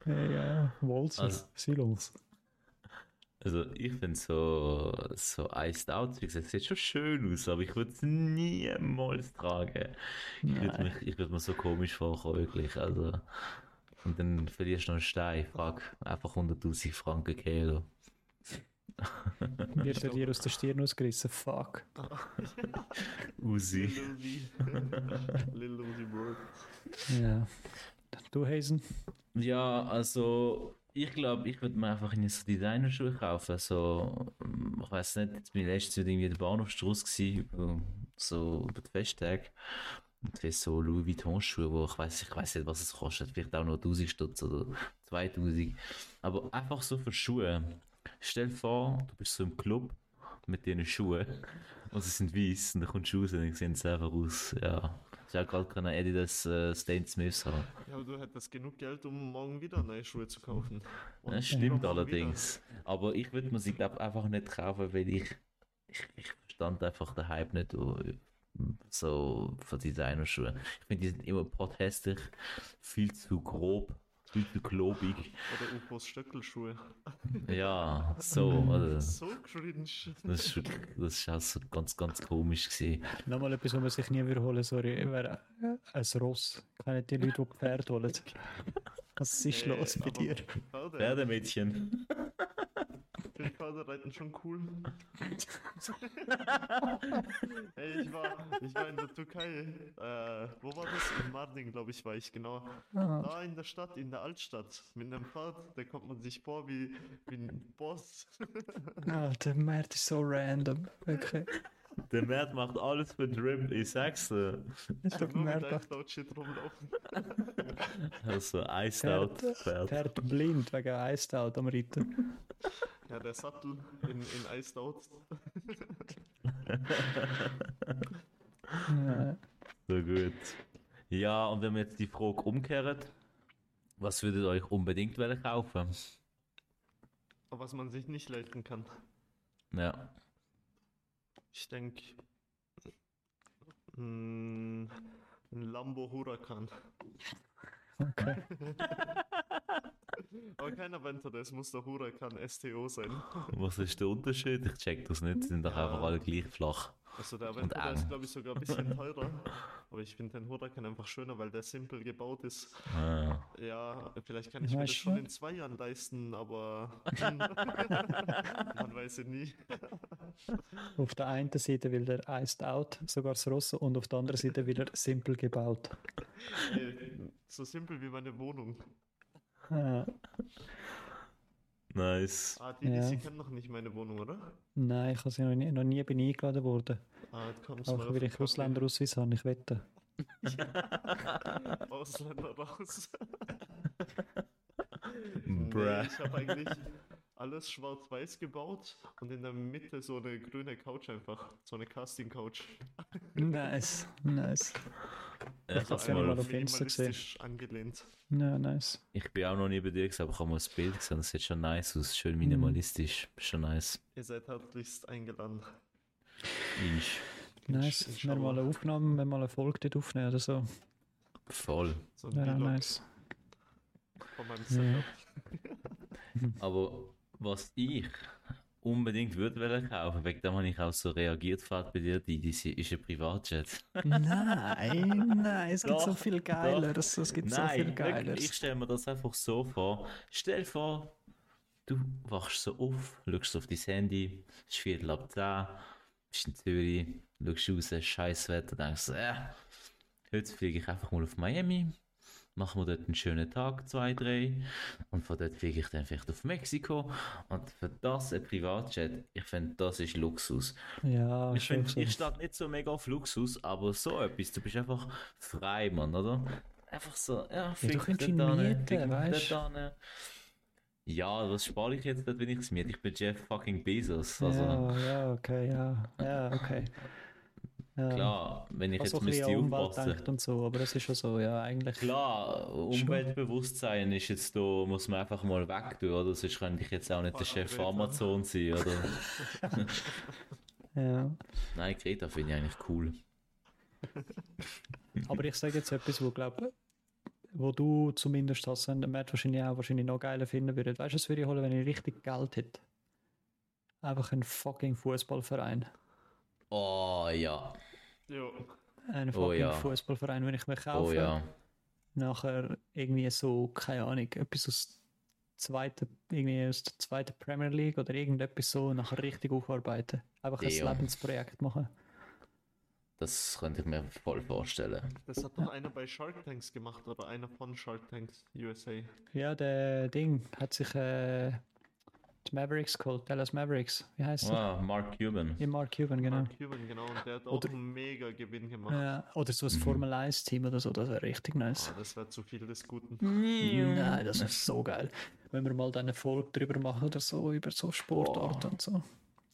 Ja, ja, Walzer, Also- Silos. Also ich finde so, so Iced Out, wie gesagt, sieht schon schön aus, aber ich würde es niemals tragen. Ich würde Nein. mich- ich würd mir so komisch vorkommen, wirklich. Also, und dann verlierst du noch einen Stein, frag einfach 100'000 Franken Kilo. Wird er dir aus der Stirn ausgerissen? Fuck. Uzi. Lil Uzi. Word. Ja. Du, Hazen? Ja, also ich glaube, ich würde mir einfach in so Designerschuhe kaufen. So, ich weiß nicht, jetzt bin ich letztens wieder irgendwie der Bahnhofstrasse so über die Festtage. Und das so Louis Vuitton Schuhe, wo ich weiß, ich nicht, was es kostet. Vielleicht auch nur 1000 Stutz oder 2000. Aber einfach so für Schuhe. Stell dir vor, du bist so im Club mit diesen Schuhen und sie sind weiß und dann kommst du raus und dann sehen sie einfach aus. Ja, ich habe gerade keine Adidas äh, Stan Smith haben. Ja, aber du hättest genug Geld, um morgen wieder neue Schuhe zu kaufen. Und Das stimmt allerdings. Aber ich würde mir sie, glaube einfach nicht kaufen, weil ich, ich, ich verstand einfach den Hype nicht äh, so von Designerschuhen. Ich finde, die sind immer pothässlich, viel zu grob, viel zu wieder. Oder Ufos Stöckelschuhe. Ja, so, oder? So cringe. Das ist, wirklich- das ist auch so ganz, ganz komisch gewesen. Nochmal etwas, was man sich nie wiederholen sorry. Wäre ein Ross. Kennen die Leute, die Pferd holen? Was ist los bei dir? Pferde, Pferdemädchen. Finde Pferdereiten schon cool. hey, ich war, ich war in der Türkei. Äh, wo war das? In Mardin, glaube ich, war ich genau. Da in der Stadt, in der Altstadt. Mit einem Pferd, da kommt man sich vor wie, wie ein Boss. Ah, der Markt ist so random. Wirklich. Der Mert macht alles für Drip, ich sag's dir. Ist doch Nur mit Markt. Eisdauer-Shit rumlaufen. Also, Iced Out Pferd, Pferd. Pferd blind wegen Iced Out am Reiten. Ja, der Sattel in, in Iced. Ja. So gut. Ja, und wenn wir jetzt die Frage umkehren, was würdet ihr euch unbedingt kaufen? Was man sich nicht leisten kann. Ja. Ich denke, ein Lambo Huracan. Okay. Aber keiner Vento, das muss der Huracan STO sein. Was ist der Unterschied? Ich check das nicht, die sind doch einfach alle gleich flach. Also der der ist glaube ich sogar ein bisschen teurer. Aber ich finde den Huracan einfach schöner, weil der simpel gebaut ist. Ah. Ja, vielleicht kann ich mir Weißt das schon in zwei Jahren leisten, aber man weiß ja nie. Auf der einen Seite will er Iced Out, sogar das Rosso, und auf der anderen Seite will er simpel gebaut. So simpel wie meine Wohnung. Nice. Ah, die, die Ja. Sie kennen noch nicht meine Wohnung, oder? nein, ich habe sie noch nie, noch nie bin ich eingeladen worden. Ah, jetzt kommst Auch weil ich den Ausländeraussweis habe, ich wette. Kaffee. Ausländer raus. Bruh. Nee, ich habe eigentlich alles schwarz-weiß gebaut und in der Mitte so eine grüne Couch einfach. So eine Casting-Couch. Nice, nice. Ich, hab's hab's ja mal auf, Insta gesehen. angelehnt. Ja, nice. ich bin auch noch nie bei dir aber ich habe mal das Bild gesehen, das sieht schon nice aus, schön minimalistisch, schon nice. Ihr seid herzlichst eingeladen. Inch. Nice. Wenn wir mal eine Aufnahme, wenn wir mal eine Folge dort aufnehmen oder so. Voll. So Vlog nice. von meinem Setup. Aber was ich unbedingt würde wollen kaufen, wegen dem habe ich auch so reagiert Fahrt bei dir, die, die ist ein Privatjet. Nein, nein, es gibt Doch, so viel Geileres. Es gibt so viel wirklich, Geileres. ich stelle mir das einfach so vor. Stell dir vor, du wachst so auf, schaust auf dein Handy, es ist Viertel ab 10, bist in Zürich, schaust raus, scheiß Wetter, denkst äh, heute fliege ich einfach mal auf Miami, machen wir dort einen schönen Tag, zwei, drei, und von dort fliege ich dann vielleicht auf Mexiko, und für das ein Privatjet, ich finde, das ist Luxus. Ja, Ich finde, ich stehe nicht so mega auf Luxus, aber so etwas, du bist einfach frei, Mann, oder? Einfach so, ja, flieg dort hin, mieten, dort hin. Ja, was spare ich jetzt wenn ich es miete? Ich bin Jeff fucking Bezos, also, Ja, ja, okay, ja. Ja, okay. Klar, wenn ich was jetzt so ein bisschen müsste aufpassen. und so, aber das ist schon so, ja, eigentlich. Klar, Umweltbewusstsein ist jetzt da, muss man einfach mal weg tun, oder? Sonst könnte ich jetzt auch nicht der Chef von Amazon sein, oder? Ja. Nein, Greta finde ich eigentlich cool. Aber ich sage jetzt etwas, wo glaube wo du zumindest hast, und der Matt wahrscheinlich auch wahrscheinlich noch geiler finden würde. Weißt du, was würde ich holen, wenn ich richtig Geld hätte? Einfach ein fucking Fußballverein. Oh ja, Jo. Einen Oh fucking ja. Fußballverein, wenn ich mir kaufe. oh ja. Nachher irgendwie so, keine Ahnung, etwas aus zweite, irgendwie aus der zweiten Premier League oder irgendetwas so, nachher richtig aufarbeiten. Einfach ein Ja. Lebensprojekt machen. Das könnte ich mir voll vorstellen. Das hat doch einer bei Shark Tanks gemacht oder einer von Shark Tanks USA. Ja, der Ding hat sich äh, Mavericks geholt, Dallas Mavericks. Wie heißt er? Ah, Mark Cuban. Ja, Mark Cuban, genau. Mark Cuban, genau. Und der hat auch Oder- einen mega Gewinn gemacht. Ja, oder so ein Mhm. Formel 1-Team oder so, das wäre richtig nice. Ah, das wäre zu viel des Guten. Nein, das ist so geil. Wenn wir mal dann eine Folge drüber machen oder so, über so Sportarten und so.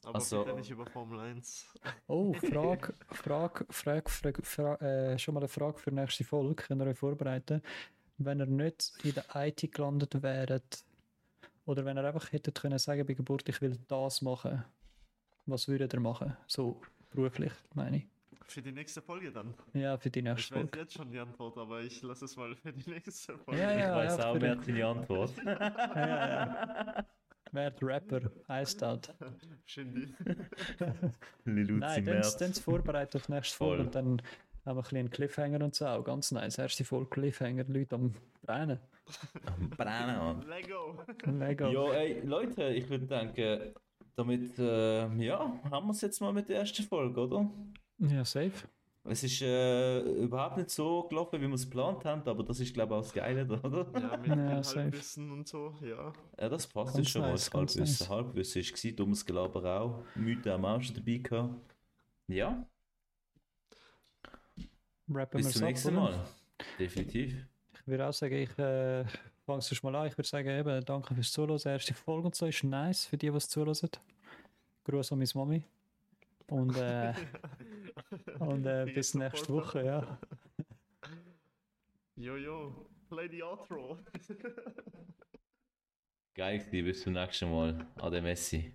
Aber Also- bitte nicht über Formel 1. Oh, Frage, Frage, Frage, Frage, Frage äh, schon mal eine Frage für die nächste Folge, könnt ihr euch vorbereiten. Wenn ihr nicht in der IT gelandet wäret, oder wenn ihr einfach hättet können sagen bei Geburt, ich will das machen, was würdet ihr machen? So beruflich, meine ich. Für die nächste Folge dann. Ja, für die Ich nächste weiß Folge. jetzt schon die Antwort, aber ich lasse es mal für die nächste Folge. Ja, Ich ja, weiß ja, auch den- deine Antwort. Wer der Rapper heißt das? Shindy. Liluzi Nein, dann vorbereitet auf die nächste Folge Voll. und dann haben wir ein bisschen einen Cliffhanger und so auch. Ganz nice. Erste Folge Cliffhanger, Leute am Brennen. Brennen. Lego. Lego. Ja, ey, Leute, ich würde denken, damit, äh, ja, haben wir es jetzt mal mit der ersten Folge, oder? Ja, safe. Es ist äh, überhaupt nicht so gelaufen, wie wir es geplant haben, aber das ist, glaube ich, auch das Geile, oder? Ja, mit Ja. Halbwissen und so, ja. Ja, das passt Ganz jetzt schon nice, mal. ganz Halbwissen. nice. Halbwissen ist gewesen, dummes Gelaber auch. Mythen haben wir auch schon dabei gehabt. Ja, Rappen bis zum nächsten oder? Mal. Definitiv. Ich würde auch sagen, ich äh, fange es mal an. Ich würde sagen, eben, danke fürs Zuhören. Erste Folge und so ist nice für die, die es zuhören. Gruß an meine Mami. Und, äh, und äh, bis nächste Woche, ja. Jojo, play the outro. Geil, bis zum nächsten Mal. Ade Messi.